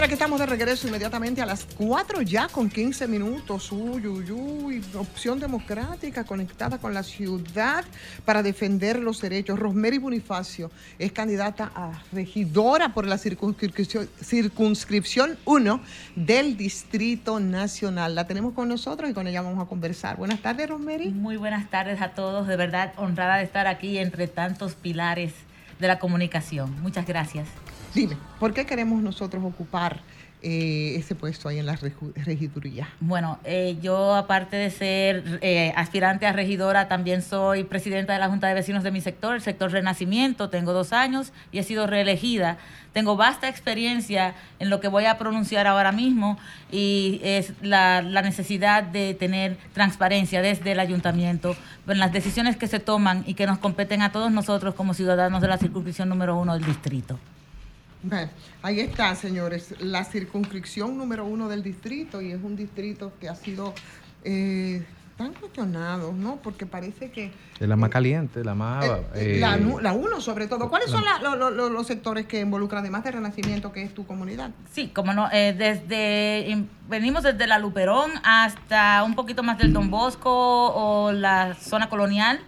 E: Señora, que estamos de regreso inmediatamente a las 4 ya con 15 minutos. Uy, uy, uy. Opción democrática conectada con la ciudad para defender los derechos. Rosemary Bonifacio es candidata a regidora por la circunscripción, circunscripción 1 del Distrito Nacional. La tenemos con nosotros y con ella vamos a conversar. Buenas tardes, Rosemary.
S: Muy buenas tardes a todos. De verdad, honrada de estar aquí entre tantos pilares de la comunicación. Muchas gracias.
E: Dime, ¿por qué queremos nosotros ocupar eh, ese puesto ahí en la regiduría?
S: Bueno, eh, yo aparte de ser eh, aspirante a regidora, también soy presidenta de la Junta de Vecinos de mi sector, el sector Renacimiento. Tengo dos años y he sido reelegida. Tengo vasta experiencia en lo que voy a pronunciar ahora mismo y es la, la necesidad de tener transparencia desde el ayuntamiento en las decisiones que se toman y que nos competen a todos nosotros como ciudadanos de la circunscripción número uno del distrito.
E: Bueno, ahí está, señores, la circunscripción número uno del distrito y es un distrito que ha sido eh, tan cuestionado, ¿no? Porque parece que
N: Es la más caliente, la más... eh,
E: la, nu- la uno sobre todo. ¿Cuáles
N: la-
E: son la- lo- lo- lo- los sectores que involucran, además de Renacimiento, que es tu comunidad?
S: Sí, como no, eh, desde em, venimos desde la Luperón hasta un poquito más del Don Bosco o la zona colonial,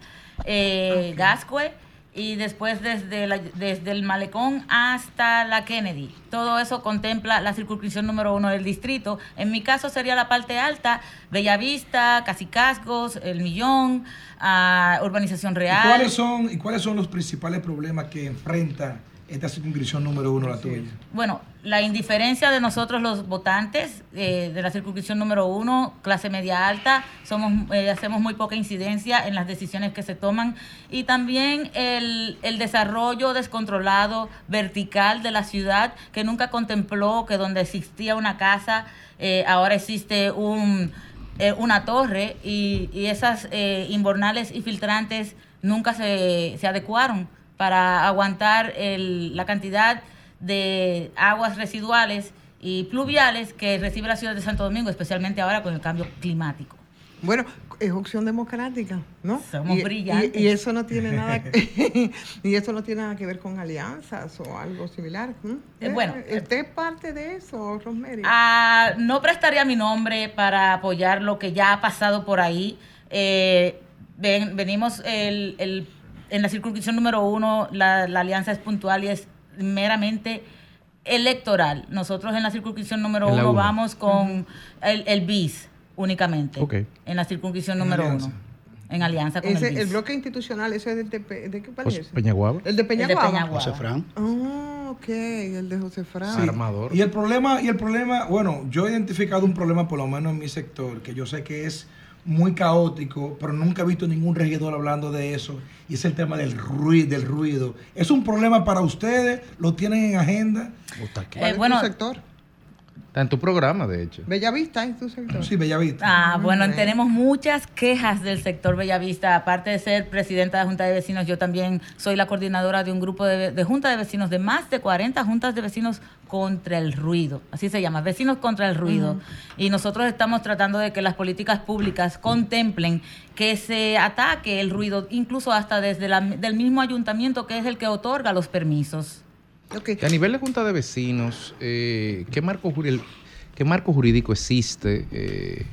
S: eh, Gascue, y después desde, la- desde el Malecón hasta la Kennedy. Todo eso contempla la circunscripción número uno del distrito. En mi caso sería la parte alta, Bellavista, Casicasgos, El Millón, ah, Urbanización
C: ¿Y
S: Real.
C: cuáles, son, ¿Y cuáles son los principales problemas que enfrenta esta circunscripción número uno, la tuya?
S: Bueno, la indiferencia de nosotros los votantes eh, de la circunscripción número uno, clase media alta, somos eh, hacemos muy poca incidencia en las decisiones que se toman. Y también el, el desarrollo descontrolado vertical de la ciudad que nunca contempló que donde existía una casa eh, ahora existe un eh, una torre. Y, y esas eh, inbornales y filtrantes nunca se, se adecuaron para aguantar el- la cantidad de aguas residuales y pluviales que recibe la ciudad de Santo Domingo, especialmente ahora con el cambio climático.
E: Bueno, es opción democrática, ¿no?
S: Somos
E: y,
S: brillantes.
E: y- y eso no tiene nada y eso no tiene nada que ver con alianzas o algo similar. ¿m?
S: Eh, bueno,
E: ¿usted es parte de eso, Rosemary?
S: Ah, no prestaría mi nombre para apoyar lo que ya ha pasado por ahí. Eh, ven- venimos el- el- en la circunscripción número uno, la, la alianza es puntual y es meramente electoral. Nosotros en la circunscripción número
N: la
S: uno
N: uno.
S: vamos con el, el BIS únicamente.
N: Ok.
S: En la circunscripción
E: En
S: número
E: alianza.
S: uno. En alianza con
E: Ese,
S: el
E: el
S: BIS.
E: bloque institucional, ese es de, Tepe- ¿de qué país
N: José? Peñaguaba.
E: El de Peñaguaba.
S: Peñaguaba.
D: José Fran.
E: Ah, ok, el de José Fran.
C: Sí. Y el problema, y el problema, bueno, yo he identificado un problema por lo menos en mi sector, que yo sé que es muy caótico, pero nunca he visto ningún regidor hablando de eso, y es el tema del ruido, del ruido. ¿Es un problema para ustedes? ¿Lo tienen en agenda?
S: Eh, bueno,
N: Está en tu programa, de hecho.
E: Bellavista es tu sector.
C: Sí, Bellavista.
S: Ah, bueno, tenemos muchas quejas del sector Bellavista. Aparte de ser presidenta de Junta de Vecinos, yo también soy la coordinadora de un grupo de, de Junta de Vecinos, de más de 40 juntas de vecinos contra el ruido. Así se llama, Vecinos contra el Ruido. Y nosotros estamos tratando de que las políticas públicas contemplen que se ataque el ruido, incluso hasta desde la- del mismo ayuntamiento que es el que otorga los permisos.
N: A nivel de Junta de Vecinos, eh, ¿qué, marco ¿qué marco jurídico existe? Eh,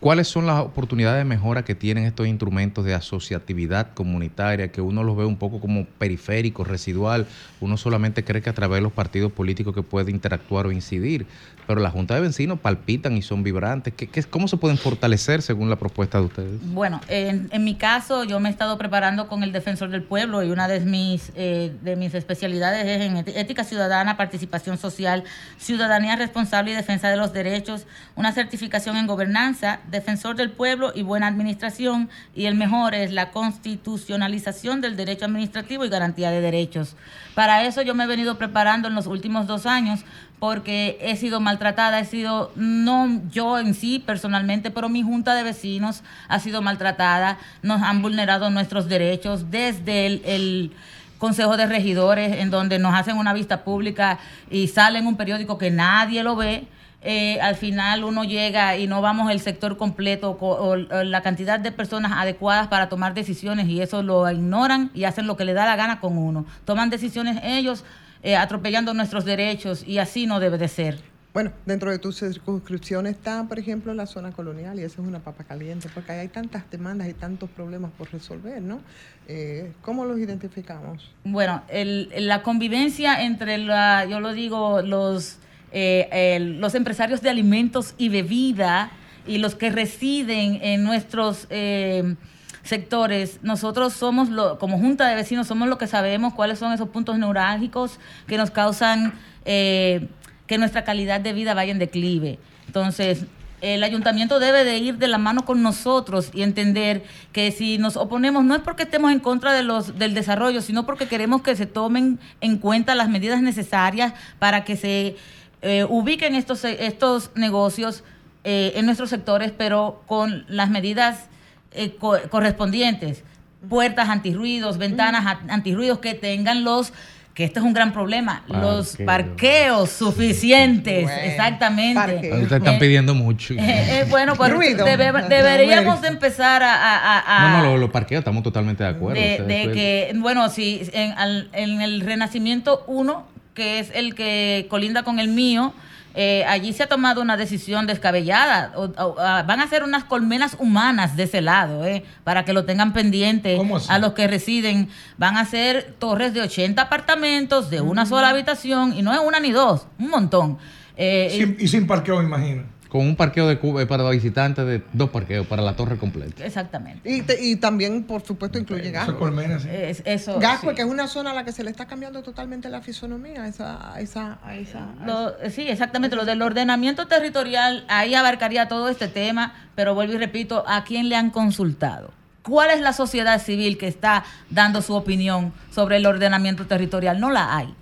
N: ¿Cuáles son las oportunidades de mejora que tienen estos instrumentos de asociatividad comunitaria que uno los ve un poco como periférico, residual? Uno solamente cree que a través de los partidos políticos que puede interactuar o incidir, pero las juntas de vecinos palpitan y son vibrantes. ¿Qué, qué- cómo se pueden fortalecer según la propuesta de ustedes?
S: Bueno, en, en mi caso, yo me he estado preparando con el defensor del pueblo y una de mis, eh, de mis especialidades es en ética ciudadana, participación social, ciudadanía responsable y defensa de los derechos, una certificación en gobernanza, defensor del pueblo y buena administración, y el mejor es la constitucionalización del derecho administrativo y garantía de derechos. Para eso yo me he venido preparando en los últimos dos años porque he sido maltratada, he sido, no yo en sí personalmente, pero mi junta de vecinos ha sido maltratada, nos han vulnerado nuestros derechos desde el, el Consejo de Regidores, en donde nos hacen una vista pública y sale en un periódico que nadie lo ve. Eh, al final uno llega y no vamos el sector completo co- o, o la cantidad de personas adecuadas para tomar decisiones y eso lo ignoran y hacen lo que le da la gana con uno. Toman decisiones ellos eh, atropellando nuestros derechos y así no debe de ser.
E: Bueno, dentro de tu circunscripción está, por ejemplo, la zona colonial y eso es una papa caliente porque hay tantas demandas y tantos problemas por resolver, ¿no? Eh, ¿Cómo los identificamos?
S: Bueno, el- la convivencia entre, la, yo lo digo, los, eh, los empresarios de alimentos y bebida y los que residen en nuestros eh, sectores, nosotros somos, lo, como Junta de Vecinos, somos los que sabemos cuáles son esos puntos neurálgicos que nos causan eh, que nuestra calidad de vida vaya en declive. Entonces, el ayuntamiento debe de ir de la mano con nosotros y entender que si nos oponemos no es porque estemos en contra de los, del desarrollo, sino porque queremos que se tomen en cuenta las medidas necesarias para que se eh, ubiquen estos, estos negocios eh, en nuestros sectores, pero con las medidas eh, co- correspondientes. Puertas antirruidos, ventanas a- antirruidos que tengan los que este es un gran problema, los
N: Parqueo.
S: parqueos suficientes,
N: Bueno,
S: exactamente.
N: Ustedes están
S: Eh,
N: pidiendo mucho.
S: eh, eh, bueno, pues debe- deberíamos de empezar a, a- a-
N: no,
S: a-
N: no, los lo parqueos estamos totalmente de acuerdo.
S: de,
N: o sea,
S: de
N: eso es-
S: que, bueno, sí, en, al- en el Renacimiento 1, que es el que colinda con el mío, eh, allí se ha tomado una decisión descabellada. O- o- ah, van a hacer unas colmenas humanas de ese lado, eh, para que lo tengan pendiente a los que residen. Van a ser torres de 80 apartamentos, de una sola habitación, y no es una ni dos, un montón. Eh,
C: Sin- y sin parqueo, imagino.
N: Con un parqueo de Cuba para visitantes de dos parqueos para la torre completa.
S: Exactamente.
E: Y, te- y también, por supuesto, incluye Gascue.
S: Es- eso,
E: Gascue,
S: sí.
E: que es una zona a la que se le está cambiando totalmente la fisonomía, a esa, a esa, a esa, a
S: Lo- sí, exactamente. Lo del ordenamiento territorial, ahí abarcaría todo este tema, pero vuelvo y repito, ¿a quién le han consultado? ¿Cuál es la sociedad civil que está dando su opinión sobre el ordenamiento territorial? No la hay.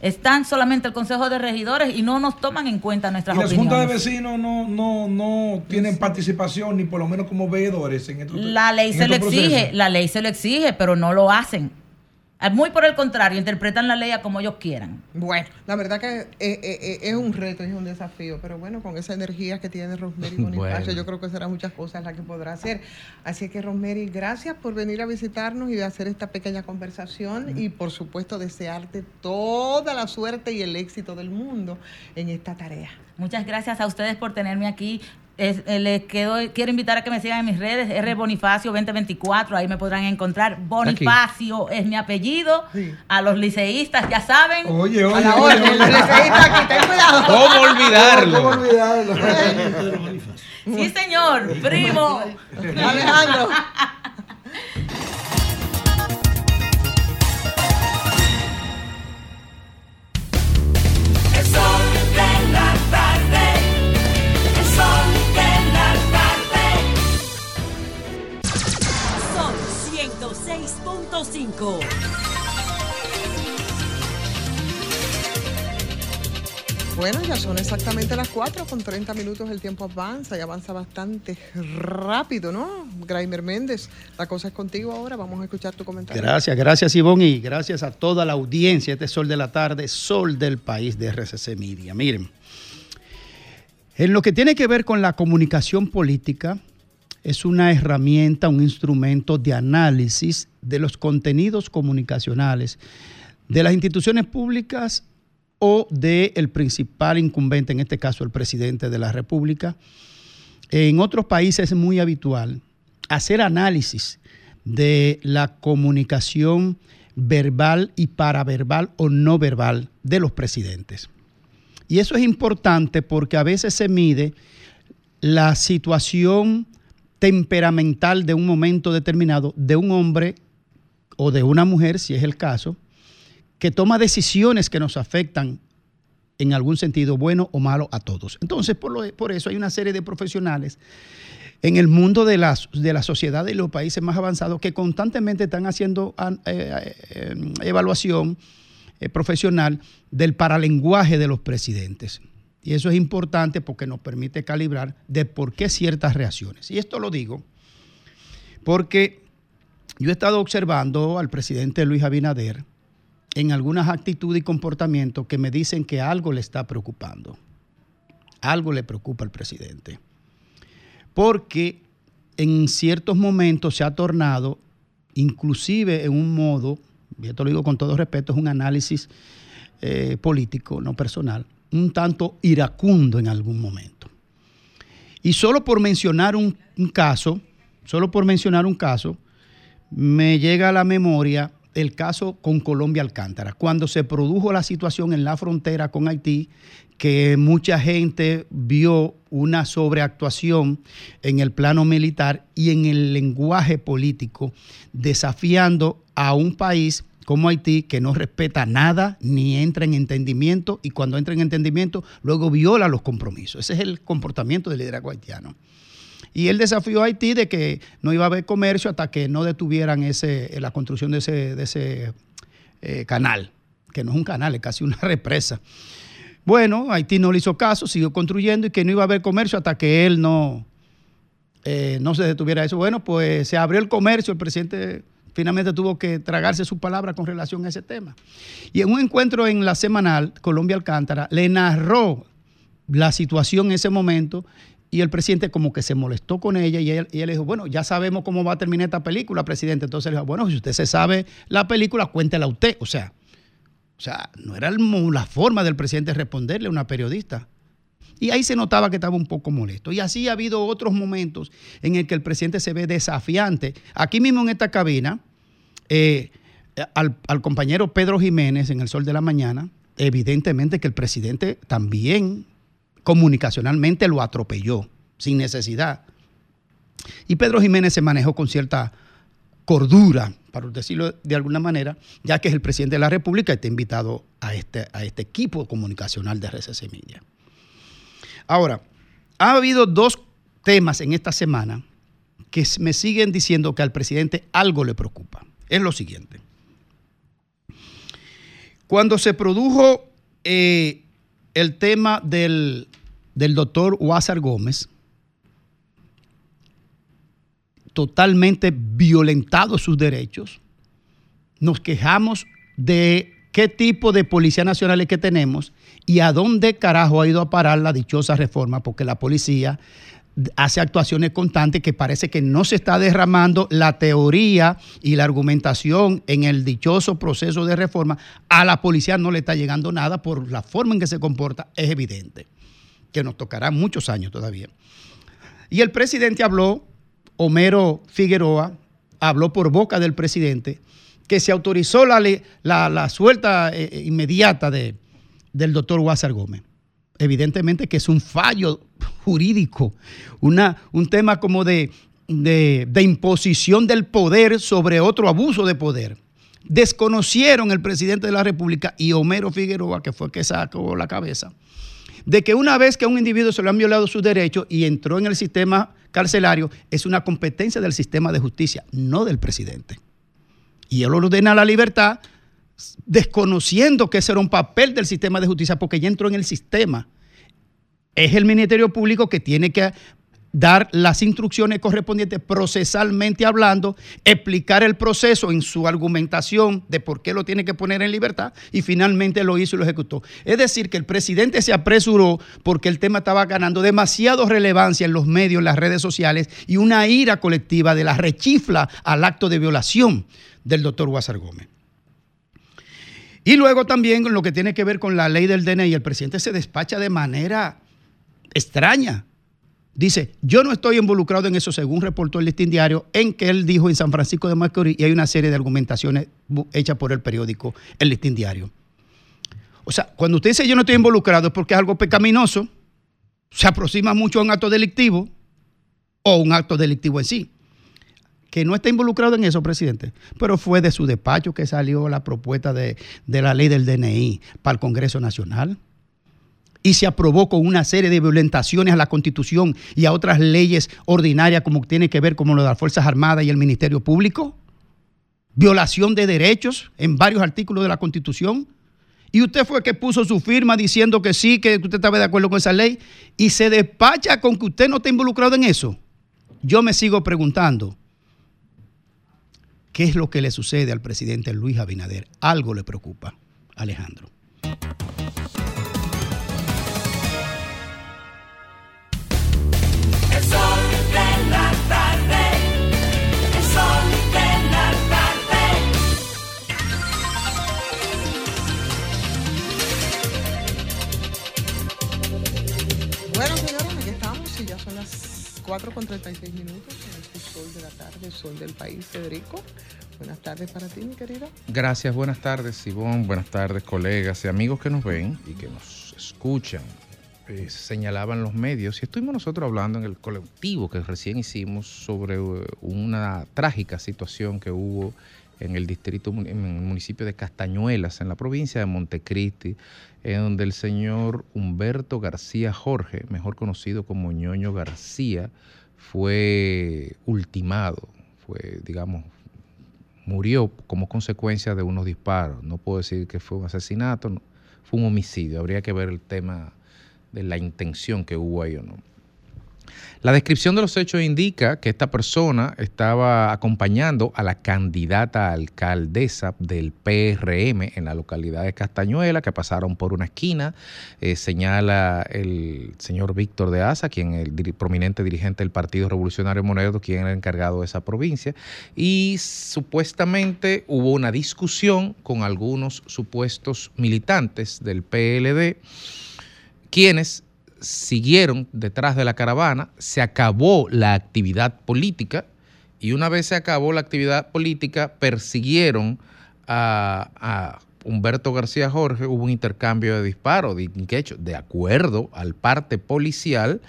S: Están solamente el Consejo de Regidores y no nos toman en cuenta nuestras
C: Y las juntas de
S: opiniones.
C: vecinos no, no, no tienen participación ni por lo menos como veedores en estos
S: La ley
C: en
S: se lo exige, la ley se lo exige, pero no lo hacen. Ah, Muy por el contrario, interpretan la ley a como ellos quieran.
E: Bueno, la verdad que eh, eh, eh, es un reto, es un desafío, pero bueno, con esa energía que tiene Rosemary Bonifacio,
N: Bueno.
E: yo creo que serán muchas cosas las que podrá hacer. Así que Rosemary, gracias por venir a visitarnos y de hacer esta pequeña conversación y por supuesto desearte toda la suerte y el éxito del mundo en esta tarea.
S: Muchas gracias a ustedes por tenerme aquí. Es- eh, les quedo, quiero invitar a que me sigan en mis redes, R Bonifacio 2024, ahí me podrán encontrar. Bonifacio es mi apellido. A los liceístas, ya saben.
C: Oye,
E: A la los liceístas aquí, ten cuidado.
N: ¿Cómo olvidarlo?
C: ¿Cómo olvidarlo?
S: Sí, señor, primo.
E: Alejandro.
R: 105.
E: Bueno, ya son exactamente las 4 con 30 minutos. El tiempo avanza y avanza bastante rápido, ¿no? Graimer Méndez, la cosa es contigo ahora. Vamos a escuchar tu comentario.
D: Gracias, gracias, Ivonne, y gracias a toda la audiencia. Este Sol de la Tarde, Sol del País de RCC Media. Miren, en lo que tiene que ver con la comunicación política, es una herramienta, un instrumento de análisis de los contenidos comunicacionales de las instituciones públicas o del principal incumbente, en este caso el presidente de la República. En otros países es muy habitual hacer análisis de la comunicación verbal y paraverbal o no verbal de los presidentes. Y eso es importante porque a veces se mide la situación temperamental de un momento determinado de un hombre o de una mujer, si es el caso, que toma decisiones que nos afectan en algún sentido, bueno o malo, a todos. Entonces, por, lo- por eso hay una serie de profesionales en el mundo de la, de la sociedad y los países más avanzados que constantemente están haciendo eh, eh, evaluación eh, profesional del paralenguaje de los presidentes. Y eso es importante porque nos permite calibrar de por qué ciertas reacciones. Y esto lo digo porque yo he estado observando al presidente Luis Abinader en algunas actitudes y comportamientos que me dicen que algo le está preocupando. Algo le preocupa al presidente. Porque en ciertos momentos se ha tornado, inclusive en un modo, y esto lo digo con todo respeto, es un análisis eh, político, no personal, un tanto iracundo en algún momento. Y solo por mencionar un, caso, solo por mencionar un caso, me llega a la memoria el caso con Colombia Alcántara, cuando se produjo la situación en la frontera con Haití, que mucha gente vio una sobreactuación en el plano militar y en el lenguaje político, desafiando a un país como Haití que no respeta nada ni entra en entendimiento y cuando entra en entendimiento luego viola los compromisos. Ese es el comportamiento del liderazgo haitiano. Y él desafió a Haití de que no iba a haber comercio hasta que no detuvieran ese, la construcción de ese, de ese eh, canal, que no es un canal, es casi una represa. Bueno, Haití no le hizo caso, siguió construyendo y que no iba a haber comercio hasta que él no, eh, no se detuviera eso. Bueno, pues se abrió el comercio, el presidente finalmente tuvo que tragarse su palabra con relación a ese tema. Y en un encuentro en la semanal, Colombia Alcántara le narró la situación en ese momento y el presidente como que se molestó con ella y él, y él le dijo, bueno, ya sabemos cómo va a terminar esta película, presidente. Entonces le dijo, bueno, si usted se sabe la película, cuéntela usted. O sea, o sea, no era la forma del presidente responderle a una periodista. Y ahí se notaba que estaba un poco molesto. Y así ha habido otros momentos en el que el presidente se ve desafiante. Aquí mismo en esta cabina, eh, al, compañero Pedro Jiménez en el Sol de la Mañana, evidentemente que el presidente también comunicacionalmente lo atropelló, sin necesidad. Y Pedro Jiménez se manejó con cierta cordura, para decirlo de alguna manera, ya que es el presidente de la República y está invitado a este, a este equipo comunicacional de RCC Media. Ahora, ha habido dos temas en esta semana que me siguen diciendo que al presidente algo le preocupa. Es lo siguiente. Cuando se produjo eh, el tema del, del doctor Huázar Gómez, totalmente violentados sus derechos, nos quejamos de qué tipo de policía nacional es que tenemos y a dónde carajo ha ido a parar la dichosa reforma, porque la policía hace actuaciones constantes que parece que no se está derramando la teoría y la argumentación en el dichoso proceso de reforma. A la policía no le está llegando nada por la forma en que se comporta, es evidente, que nos tocará muchos años todavía. Y el presidente habló, Homero Figueroa, habló por boca del presidente, que se autorizó la, la, suelta eh, inmediata de, del doctor Huázar Gómez. Evidentemente que es un fallo jurídico, una, un tema como de, de, imposición del poder sobre otro abuso de poder. Desconocieron el presidente de la República y Homero Figueroa, que fue el que sacó la cabeza, de que una vez que a un individuo se le han violado sus derechos y entró en el sistema carcelario, es una competencia del sistema de justicia, no del presidente. Y él ordena la libertad desconociendo que ese era un papel del sistema de justicia, porque ya entró en el sistema. Es el Ministerio Público que tiene que dar las instrucciones correspondientes procesalmente hablando, explicar el proceso en su argumentación de por qué lo tiene que poner en libertad y finalmente lo hizo y lo ejecutó. Es decir, que el presidente se apresuró porque el tema estaba ganando demasiado relevancia en los medios, en las redes sociales y una ira colectiva de la rechifla al acto de violación del doctor Guasar Gómez. Y luego también lo que tiene que ver con la ley del DNI, el presidente se despacha de manera extraña. Dice, yo no estoy involucrado en eso, según reportó el listín diario, en que él dijo en San Francisco de Macorís, y hay una serie de argumentaciones hechas por el periódico El listín diario. O sea, cuando usted dice yo no estoy involucrado es porque es algo pecaminoso, se aproxima mucho a un acto delictivo o un acto delictivo en sí. Que no está involucrado en eso, presidente, pero fue de su despacho que salió la propuesta de, de la ley del DNI para el Congreso Nacional y se aprobó con una serie de violentaciones a la Constitución y a otras leyes ordinarias como tiene que ver como lo de las Fuerzas Armadas y el Ministerio Público, violación de derechos en varios artículos de la Constitución. Y usted fue que puso su firma diciendo que sí, que usted estaba de acuerdo con esa ley y se despacha con que usted no está involucrado en eso. Yo me sigo preguntando, ¿qué es lo que le sucede al presidente Luis Abinader? Algo le preocupa, Alejandro.
E: 4 con 36 minutos en este sol de la tarde, el sol del país. Federico, buenas tardes para ti, mi querido.
N: Gracias, buenas tardes, Ivonne, buenas tardes, colegas y amigos que nos ven y que nos escuchan. Eh, señalaban los medios y estuvimos nosotros hablando en el colectivo que recién hicimos sobre eh, una trágica situación que hubo en el distrito, en el municipio de Castañuelas, en la provincia de Montecristi, en donde el señor Humberto García Jorge, mejor conocido como Ñoño García, fue ultimado, fue, digamos, murió como consecuencia de unos disparos. No puedo decir que fue un asesinato, no, fue un homicidio. Habría que ver el tema de la intención que hubo ahí o no. La descripción de los hechos indica que esta persona estaba acompañando a la candidata alcaldesa del PRM en la localidad de Castañuela, que pasaron por una esquina, eh, señala el señor Víctor de Asa, quien es el prominente dirigente del Partido Revolucionario Monero, quien era encargado de esa provincia, y supuestamente hubo una discusión con algunos supuestos militantes del PLD, quienes siguieron detrás de la caravana, se acabó la actividad política y una vez se acabó la actividad política, persiguieron a, Humberto García Jorge, hubo un intercambio de disparos, de, acuerdo al parte policial,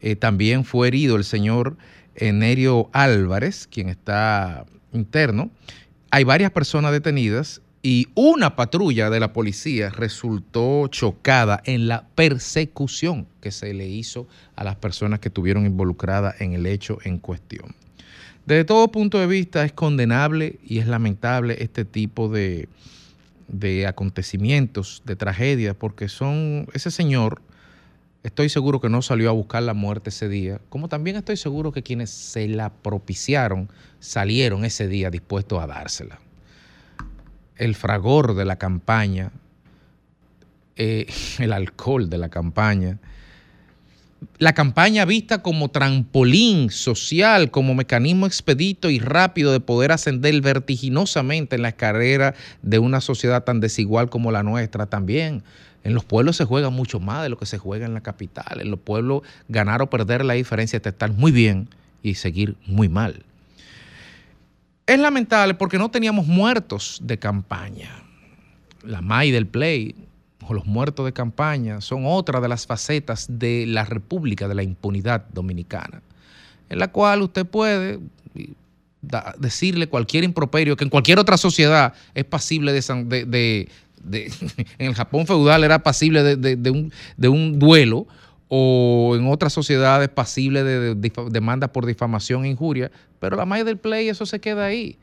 N: eh, también fue herido el señor Enerio Álvarez, quien está interno. Hay varias personas detenidas y una patrulla de la policía resultó chocada en la persecución que se le hizo a las personas que estuvieron involucradas en el hecho en cuestión. Desde todo punto de vista es condenable y es lamentable este tipo de, de acontecimientos, de tragedias, porque son ese señor, estoy seguro que no salió a buscar la muerte ese día, como también estoy seguro que quienes se la propiciaron salieron ese día dispuestos a dársela el fragor de la campaña, eh, el alcohol de la campaña, la campaña vista como trampolín social, como mecanismo expedito y rápido de poder ascender vertiginosamente en la escalera de una sociedad tan desigual como la nuestra también. En los pueblos se juega mucho más de lo que se juega en la capital. En los pueblos ganar o perder la diferencia es estar muy bien y seguir muy mal. Es lamentable porque no teníamos muertos de campaña. La MAI del Play o los muertos de campaña son otra de las facetas de la República de la Impunidad Dominicana, en la cual usted puede decirle cualquier improperio que en cualquier otra sociedad es pasible de... de- en el Japón feudal era pasible de, un, un duelo o en otras sociedades pasible de, demanda por difamación e injuria, pero la MAI del Play eso se queda ahí.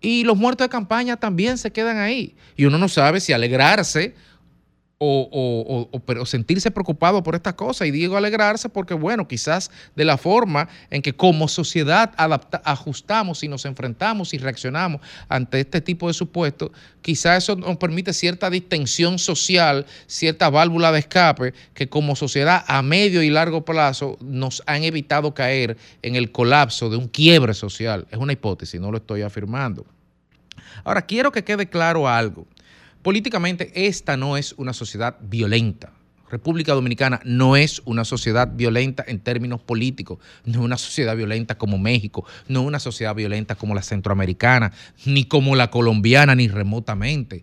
N: Y los muertos de campaña también se quedan ahí. Y uno no sabe si alegrarse o, pero sentirse preocupado por estas cosas. Y digo alegrarse porque, bueno, quizás de la forma en que como sociedad ajustamos y nos enfrentamos y reaccionamos ante este tipo de supuestos, quizás eso nos permite cierta distensión social, cierta válvula de escape que como sociedad a medio y largo plazo nos han evitado caer en el colapso de un quiebre social. Es una hipótesis, no lo estoy afirmando. Ahora, quiero que quede claro algo. Políticamente, esta no es una sociedad violenta. República Dominicana no es una sociedad violenta en términos políticos, no es una sociedad violenta como México, no es una sociedad violenta como la centroamericana, ni como la colombiana, ni remotamente.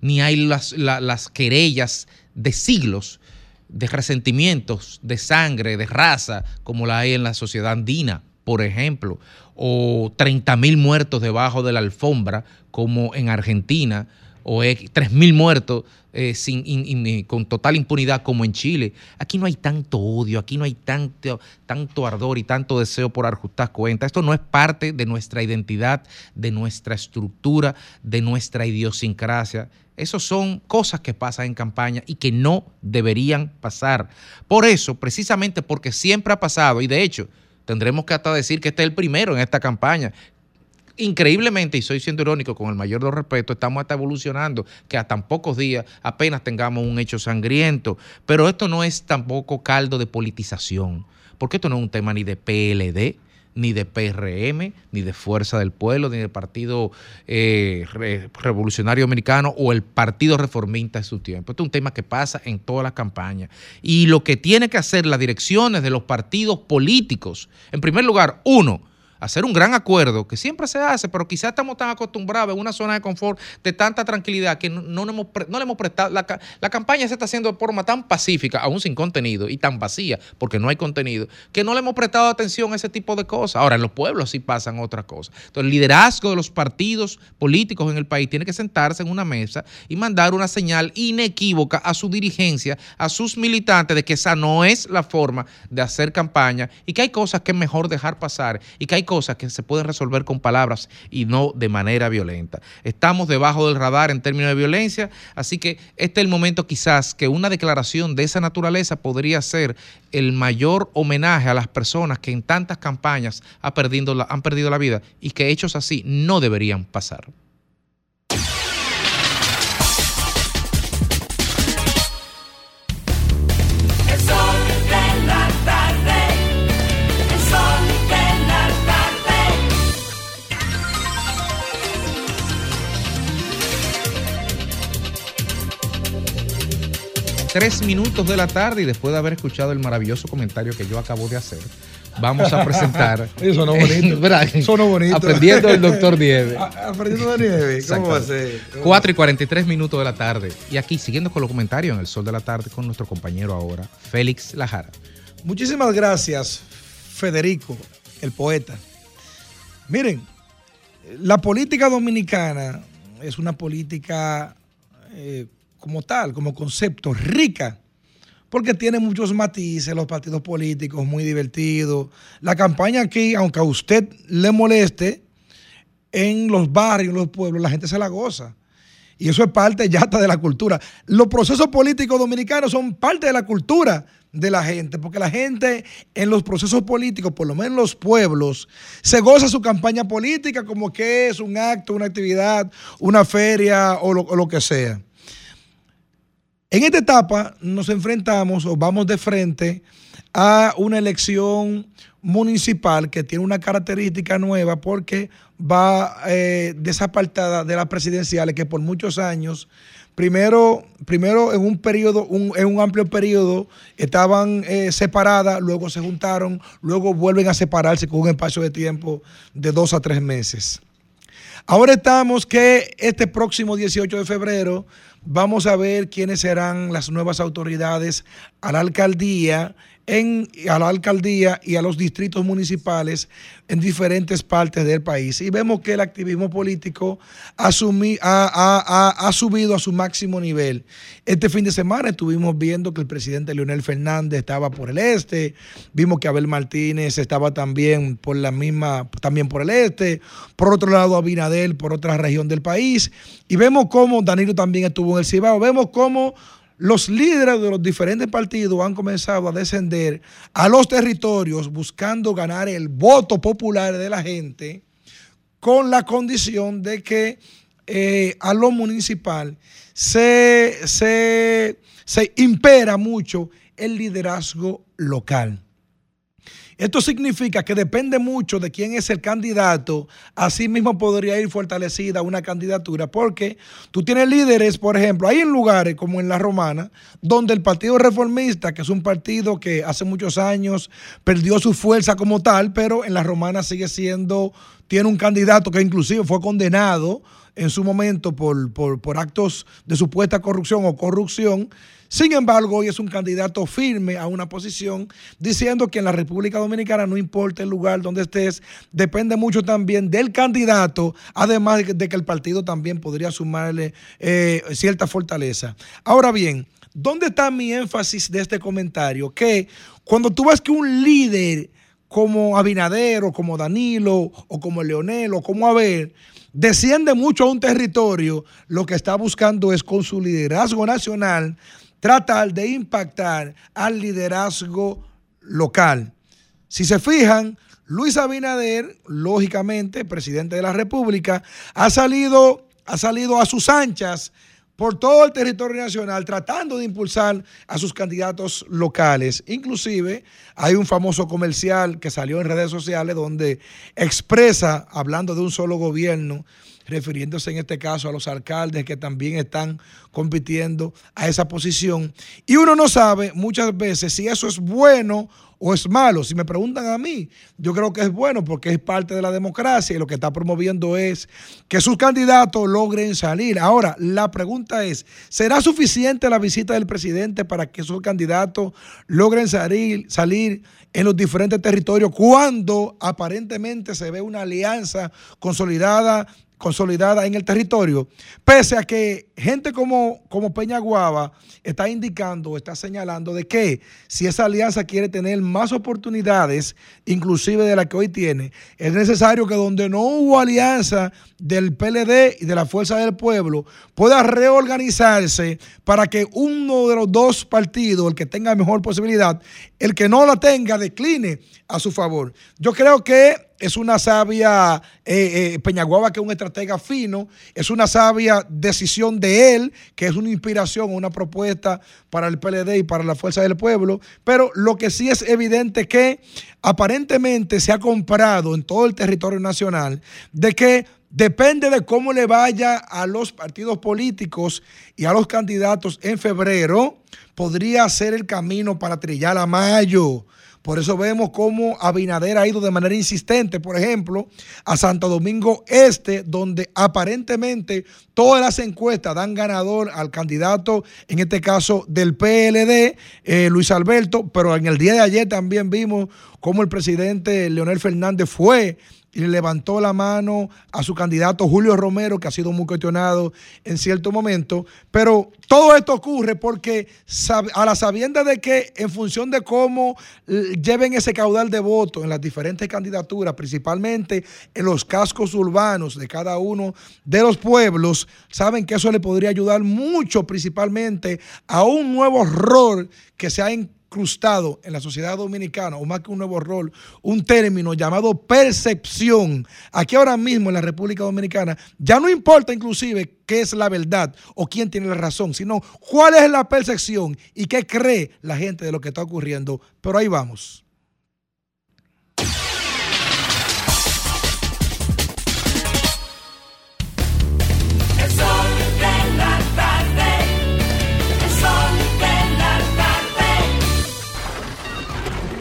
N: Ni hay las, la- las querellas de siglos de resentimientos, de sangre, de raza, como la hay en la sociedad andina, por ejemplo, o 30 mil muertos debajo de la alfombra, como en Argentina, o 3 mil muertos eh, sin, in- in- eh, con total impunidad, como en Chile. Aquí no hay tanto odio, aquí no hay tanto, tanto ardor y tanto deseo por ajustar cuentas. Esto no es parte de nuestra identidad, de nuestra estructura, de nuestra idiosincrasia. Esas son cosas que pasan en campaña y que no deberían pasar. Por eso, precisamente porque siempre ha pasado, y de hecho, tendremos que hasta decir que este es el primero en esta campaña. Increíblemente, y soy siendo irónico con el mayor de los respetos, estamos hasta evolucionando, que a tan pocos días apenas tengamos un hecho sangriento. Pero esto no es tampoco caldo de politización, porque esto no es un tema ni de PLD, ni de PRM, ni de Fuerza del Pueblo, ni del Partido eh, Re- Revolucionario Americano o el Partido Reformista de su tiempo. Esto es un tema que pasa en todas las campañas. Y lo que tiene que hacer las direcciones de los partidos políticos, en primer lugar, uno, hacer un gran acuerdo que siempre se hace, pero quizás estamos tan acostumbrados en una zona de confort de tanta tranquilidad que no, no hemos, no le hemos prestado. La, la campaña se está haciendo de forma tan pacífica, aún sin contenido, y tan vacía, porque no hay contenido, que no le hemos prestado atención a ese tipo de cosas. Ahora, en los pueblos sí pasan otras cosas. Entonces, el liderazgo de los partidos políticos en el país tiene que sentarse en una mesa y mandar una señal inequívoca a su dirigencia, a sus militantes, de que esa no es la forma de hacer campaña y que hay cosas que es mejor dejar pasar y que hay cosas que se pueden resolver con palabras y no de manera violenta. Estamos debajo del radar en términos de violencia, así que este es el momento quizás que una declaración de esa naturaleza podría ser el mayor homenaje a las personas que en tantas campañas perdido la- han perdido la vida y que hechos así no deberían pasar. Tres minutos de la tarde y después de haber escuchado el maravilloso comentario que yo acabo de hacer, vamos a presentar.
C: Eso no bonito.
N: Aprendiendo del doctor Nieve.
C: aprendiendo de Nieve. ¿Cómo va a ser?
N: 4 y 43 minutos de la tarde. Y aquí, siguiendo con los comentarios en el sol de la tarde, con nuestro compañero ahora, Félix Lajara.
C: Muchísimas gracias, Federico, el poeta. Miren, la política dominicana es una política eh, como tal, como concepto, rica, porque tiene muchos matices, los partidos políticos, muy divertidos. La campaña aquí, aunque a usted le moleste, en los barrios, en los pueblos, la gente se la goza. Y eso es parte ya hasta de la cultura. Los procesos políticos dominicanos son parte de la cultura de la gente, porque la gente en los procesos políticos, por lo menos en los pueblos, se goza su campaña política como que es un acto, una actividad, una feria o lo que sea. En esta etapa nos enfrentamos o vamos de frente a una elección municipal que tiene una característica nueva porque va eh, desapartada de las presidenciales que por muchos años, primero, primero en un periodo, un- en un amplio periodo, estaban eh, separadas, luego se juntaron, luego vuelven a separarse con un espacio de tiempo de dos a tres meses. Ahora estamos que este próximo 18 de febrero vamos a ver quiénes serán las nuevas autoridades a la alcaldía en, a la alcaldía y a los distritos municipales en diferentes partes del país. Y vemos que el activismo político ha- ha subido a su máximo nivel. Este fin de semana estuvimos viendo que el presidente Leonel Fernández estaba por el este, vimos que Abel Martínez estaba también por la misma, también por el este, por otro lado Abinadel por otra región del país, y vemos cómo Danilo también estuvo en el Cibao, vemos cómo los líderes de los diferentes partidos han comenzado a descender a los territorios buscando ganar el voto popular de la gente con la condición de que eh, a lo municipal se, se, se impera mucho el liderazgo local. Esto significa que depende mucho de quién es el candidato, así mismo podría ir fortalecida una candidatura, porque tú tienes líderes, por ejemplo, hay en lugares como en La Romana, donde el Partido Reformista, que es un partido que hace muchos años perdió su fuerza como tal, pero en La Romana sigue siendo, tiene un candidato que inclusive fue condenado en su momento por, por, por actos de supuesta corrupción o corrupción. Sin embargo, hoy es un candidato firme a una posición diciendo que en la República Dominicana no importa el lugar donde estés, depende mucho también del candidato, además de que, el partido también podría sumarle eh, cierta fortaleza. Ahora bien, ¿dónde está mi énfasis de este comentario? Que cuando tú ves que un líder como Abinader o como Danilo o como Leonel o como Abel desciende mucho a un territorio, lo que está buscando es con su liderazgo nacional tratar de impactar al liderazgo local. Si se fijan, Luis Abinader, lógicamente, presidente de la República, ha salido, ha salido a sus anchas por todo el territorio nacional tratando de impulsar a sus candidatos locales. Inclusive hay un famoso comercial que salió en redes sociales donde expresa, hablando de un solo gobierno, refiriéndose en este caso a los alcaldes que también están compitiendo a esa posición. Y uno no sabe muchas veces si eso es bueno o es malo. Si me preguntan a mí, yo creo que es bueno porque es parte de la democracia y lo que está promoviendo es que sus candidatos logren salir. Ahora, la pregunta es, ¿será suficiente la visita del presidente para que esos candidatos logren salir, salir en los diferentes territorios cuando aparentemente se ve una alianza consolidada consolidada en el territorio, pese a que gente como, como Peña Guava está indicando, está señalando de que si esa alianza quiere tener más oportunidades, inclusive de la que hoy tiene, es necesario que donde no hubo alianza del PLD y de la Fuerza del Pueblo, pueda reorganizarse para que uno de los dos partidos, el que tenga mejor posibilidad, el que no la tenga, decline a su favor. Yo creo que es una sabia eh, eh, Peñaguaba, que es un estratega fino, es una sabia decisión de él, que es una inspiración, una propuesta para el PLD y para la Fuerza del Pueblo, pero lo que sí es evidente que aparentemente se ha comprado en todo el territorio nacional de que depende de cómo le vaya a los partidos políticos y a los candidatos en febrero, podría ser el camino para trillar a mayo. Por eso vemos cómo Abinader ha ido de manera insistente, por ejemplo, a Santo Domingo Este, donde aparentemente todas las encuestas dan ganador al candidato, en este caso del PLD, eh, Luis Alberto, pero en el día de ayer también vimos cómo el presidente Leonel Fernández fue y le levantó la mano a su candidato Julio Romero, que ha sido muy cuestionado en cierto momento. Pero todo esto ocurre porque a la sabienda de que en función de cómo lleven ese caudal de votos en las diferentes candidaturas, principalmente en los cascos urbanos de cada uno de los pueblos, saben que eso le podría ayudar mucho, principalmente a un nuevo rol que se ha incrustado en la sociedad dominicana, o más que un nuevo rol, un término llamado percepción. Aquí ahora mismo en la República Dominicana ya no importa inclusive qué es la verdad o quién tiene la razón, sino cuál es la percepción y qué cree la gente de lo que está ocurriendo. Pero ahí vamos.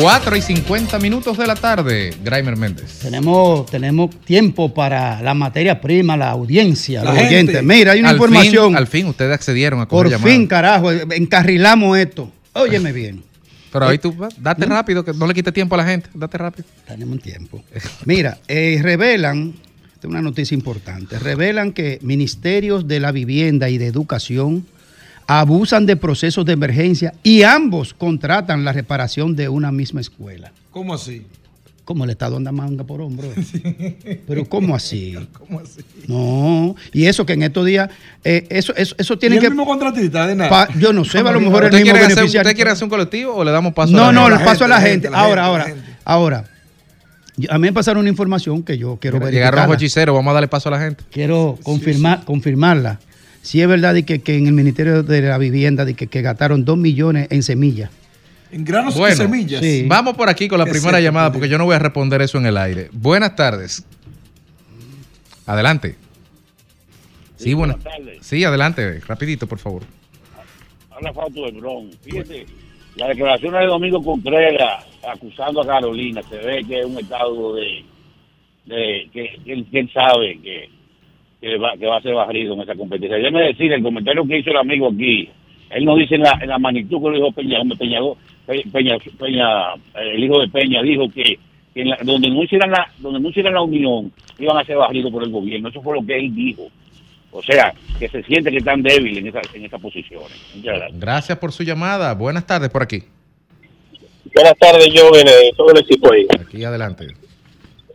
N: 4 y 50 minutos de la tarde, Graimer Méndez.
D: Tenemos, tenemos tiempo para la materia prima, la audiencia,
N: La
D: los
N: gente.
D: oyentes. Mira, hay una
N: Al
D: información.
N: fin- al fin ustedes accedieron a
D: Por fin, carajo, encarrilamos esto. Óyeme bien.
N: Pero ahí tú, va, date rápido, que no le quite tiempo a la gente. Date rápido.
D: Tenemos tiempo. Mira, eh, revelan, esta es una noticia importante, revelan que ministerios de la vivienda y de educación abusan de procesos de emergencia y ambos contratan la reparación de una misma escuela.
C: ¿Cómo así?
D: ¿Cómo el Estado anda manga por hombro? Pero ¿cómo así?
C: ¿Cómo así?
D: No, y eso que en estos días, eh, eso, eso, eso tiene
C: ¿Y el
D: que...
C: mismo contratista de nada?
D: Pa- yo no sé, a lo mejor el
N: ¿Usted
D: mismo
N: quiere, hacer. ¿Usted quiere hacer un colectivo o le damos paso
D: No,
N: a la
D: no,
N: gente?
D: le paso a la gente. Ahora, ahora, ahora. A mí me pasaron una información que yo quiero
N: Mira,
D: verificar.
N: Llegaron los hechiceros, vamos a darle paso a la gente.
D: Quiero confirmar, confirmarla. Si es verdad de que, que en el Ministerio de la Vivienda de que, que gastaron dos millones en semillas.
C: En granos
N: Bueno,
C: y semillas.
D: sí.
N: Vamos por aquí con la
C: Es
N: primera
C: cierto,
N: llamada porque yo no voy a responder eso en el aire. Buenas tardes. Adelante. Sí, buenas Sí, adelante, rapidito, por favor.
T: Habla Fausto de Bron. Fíjese, la declaración de Domingo Contreras acusando a Carolina, se ve que es un estado de, de que, que él, que él sabe que, que, va, que va a ser barrido en esa competencia. Déjeme decir, el comentario que hizo el amigo aquí, él no dice en la, en la magnitud que lo dijo Peña, hombre, Peña, Pe- Peña, Peña, eh, el hijo de Peña dijo que, que en la- donde no hicieran la, donde no hicieran la unión iban a ser barridos por el gobierno. Eso fue lo que él dijo. O sea, que se siente que están débiles en, esa, en esas posiciones. Muchas gracias.
N: Gracias por su llamada. Buenas tardes por aquí.
H: Buenas tardes, jóvenes y todo el equipo ahí.
N: Aquí adelante.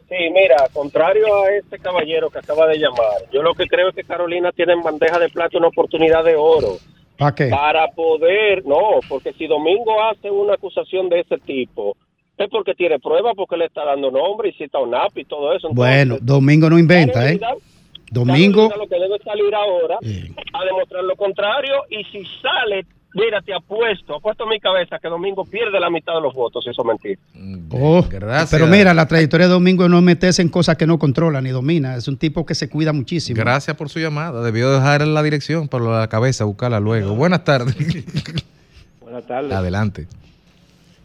H: Sí, mira, contrario a este caballero que acaba de llamar, yo lo que creo es que Carolina tiene en bandeja de plata una oportunidad de oro
D: ¿Para qué?
H: para poder, no, porque si Domingo hace una acusación de ese tipo, es porque tiene pruebas, porque le está dando nombre y cita UNAP y todo eso. Entonces,
D: Bueno, Domingo no inventa, ¿eh? Domingo,
H: lo que debe salir ahora a demostrar lo contrario y si sale, mira, te apuesto, apuesto mi cabeza que Domingo pierde la mitad de los votos, si eso es mentira.
D: oh,
N: Gracias.
D: pero mira, la trayectoria de Domingo no meterse en cosas que no controla ni domina. Es un tipo que se cuida muchísimo.
N: Gracias por su llamada. Debió dejar la dirección por la cabeza, buscarla luego. Buenas tardes.
A: Buenas tardes.
N: Adelante.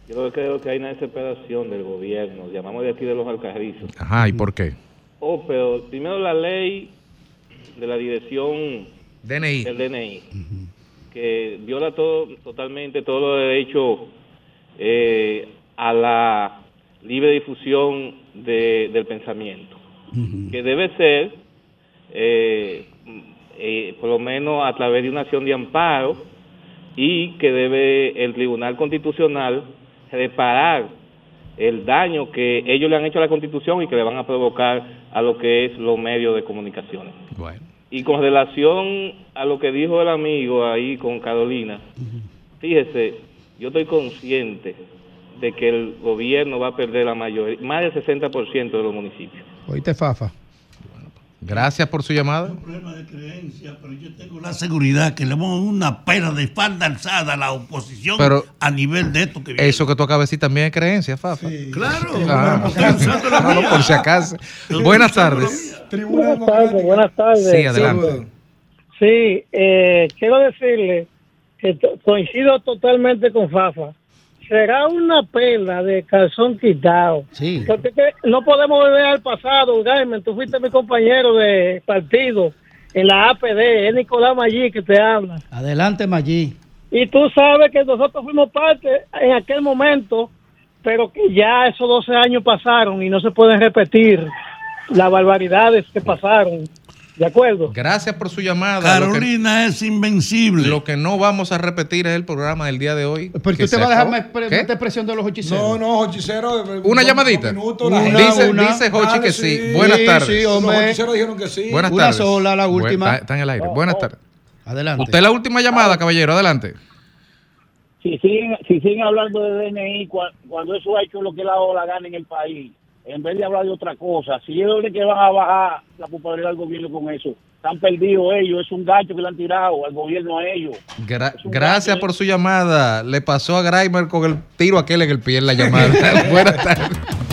A: Yo creo que hay una desesperación del gobierno. Llamamos de aquí de los alcarrizos.
N: Ajá, ¿y por qué?
A: Oh, pero primero la ley de la dirección
N: DNI.
A: del DNI, que viola todo, totalmente todos los derechos eh, a la libre difusión de- del pensamiento, que debe ser, eh, eh, por lo menos a través de una acción de amparo, y que debe el Tribunal Constitucional reparar el daño que ellos le han hecho a la Constitución y que le van a provocar a lo que es los medios de comunicación.
N: Bueno.
A: Y con relación a lo que dijo el amigo ahí con Carolina, fíjese, yo estoy consciente de que el gobierno va a perder la mayoría, más del 60% de los municipios.
D: Oíste, Fafa.
N: Gracias por su llamada.
O: problema de creencia, pero yo tengo la seguridad que le vamos a dar una pena de espalda alzada a la oposición
N: Pero-
O: a nivel de esto que viene.
N: Eso que tú acabas de decir también es creencia, Fafa.
O: Claro.
N: Ah, por si acaso. Buenas tardes.
U: Buenas tardes, buenas tardes.
N: Sí, adelante.
U: Sí, eh, quiero decirle que coincido totalmente con Fafa. Será una pela de calzón quitado.
D: Sí.
U: Porque no podemos volver al pasado, Jaime. Tú fuiste mi compañero de partido en la APD. Es Nicolás Maggi que te habla.
D: Adelante, Maggi.
U: Y tú sabes que nosotros fuimos parte en aquel momento, pero que ya esos 12 años pasaron y no se pueden repetir las barbaridades que pasaron. ¿De acuerdo?
N: Gracias por su llamada.
O: Carolina es invencible.
N: Lo que no vamos a repetir es el programa del día de hoy.
D: Porque
N: que
D: usted
N: se
D: va a dejar más pre-
N: ¿Qué?
D: meter presión de los hechiceros.
C: No, no, hechicero.
N: Una llamadita. dice dice Hochi que sí. Buenas
D: Sí,
N: tardes.
D: sí, hombre.
C: Los hechiceros dijeron que sí.
N: Buenas
D: Una
N: tardes.
D: sola, la
N: Buen-
D: última.
N: está, está en el aire. Buenas tardes.
D: Adelante.
N: Usted la última llamada, caballero. Adelante.
T: si siguen, si siguen hablando de DNI cua- cuando eso ha hecho lo que la gana en el país, en vez de hablar de otra cosa, si ellos que van a bajar la popularidad del gobierno con eso, están perdidos ellos, es un gacho que le han tirado al gobierno a ellos.
N: Gra- gracias por su llamada. Le pasó a Grimer con el tiro aquel en el pie en la llamada. Buenas tardes.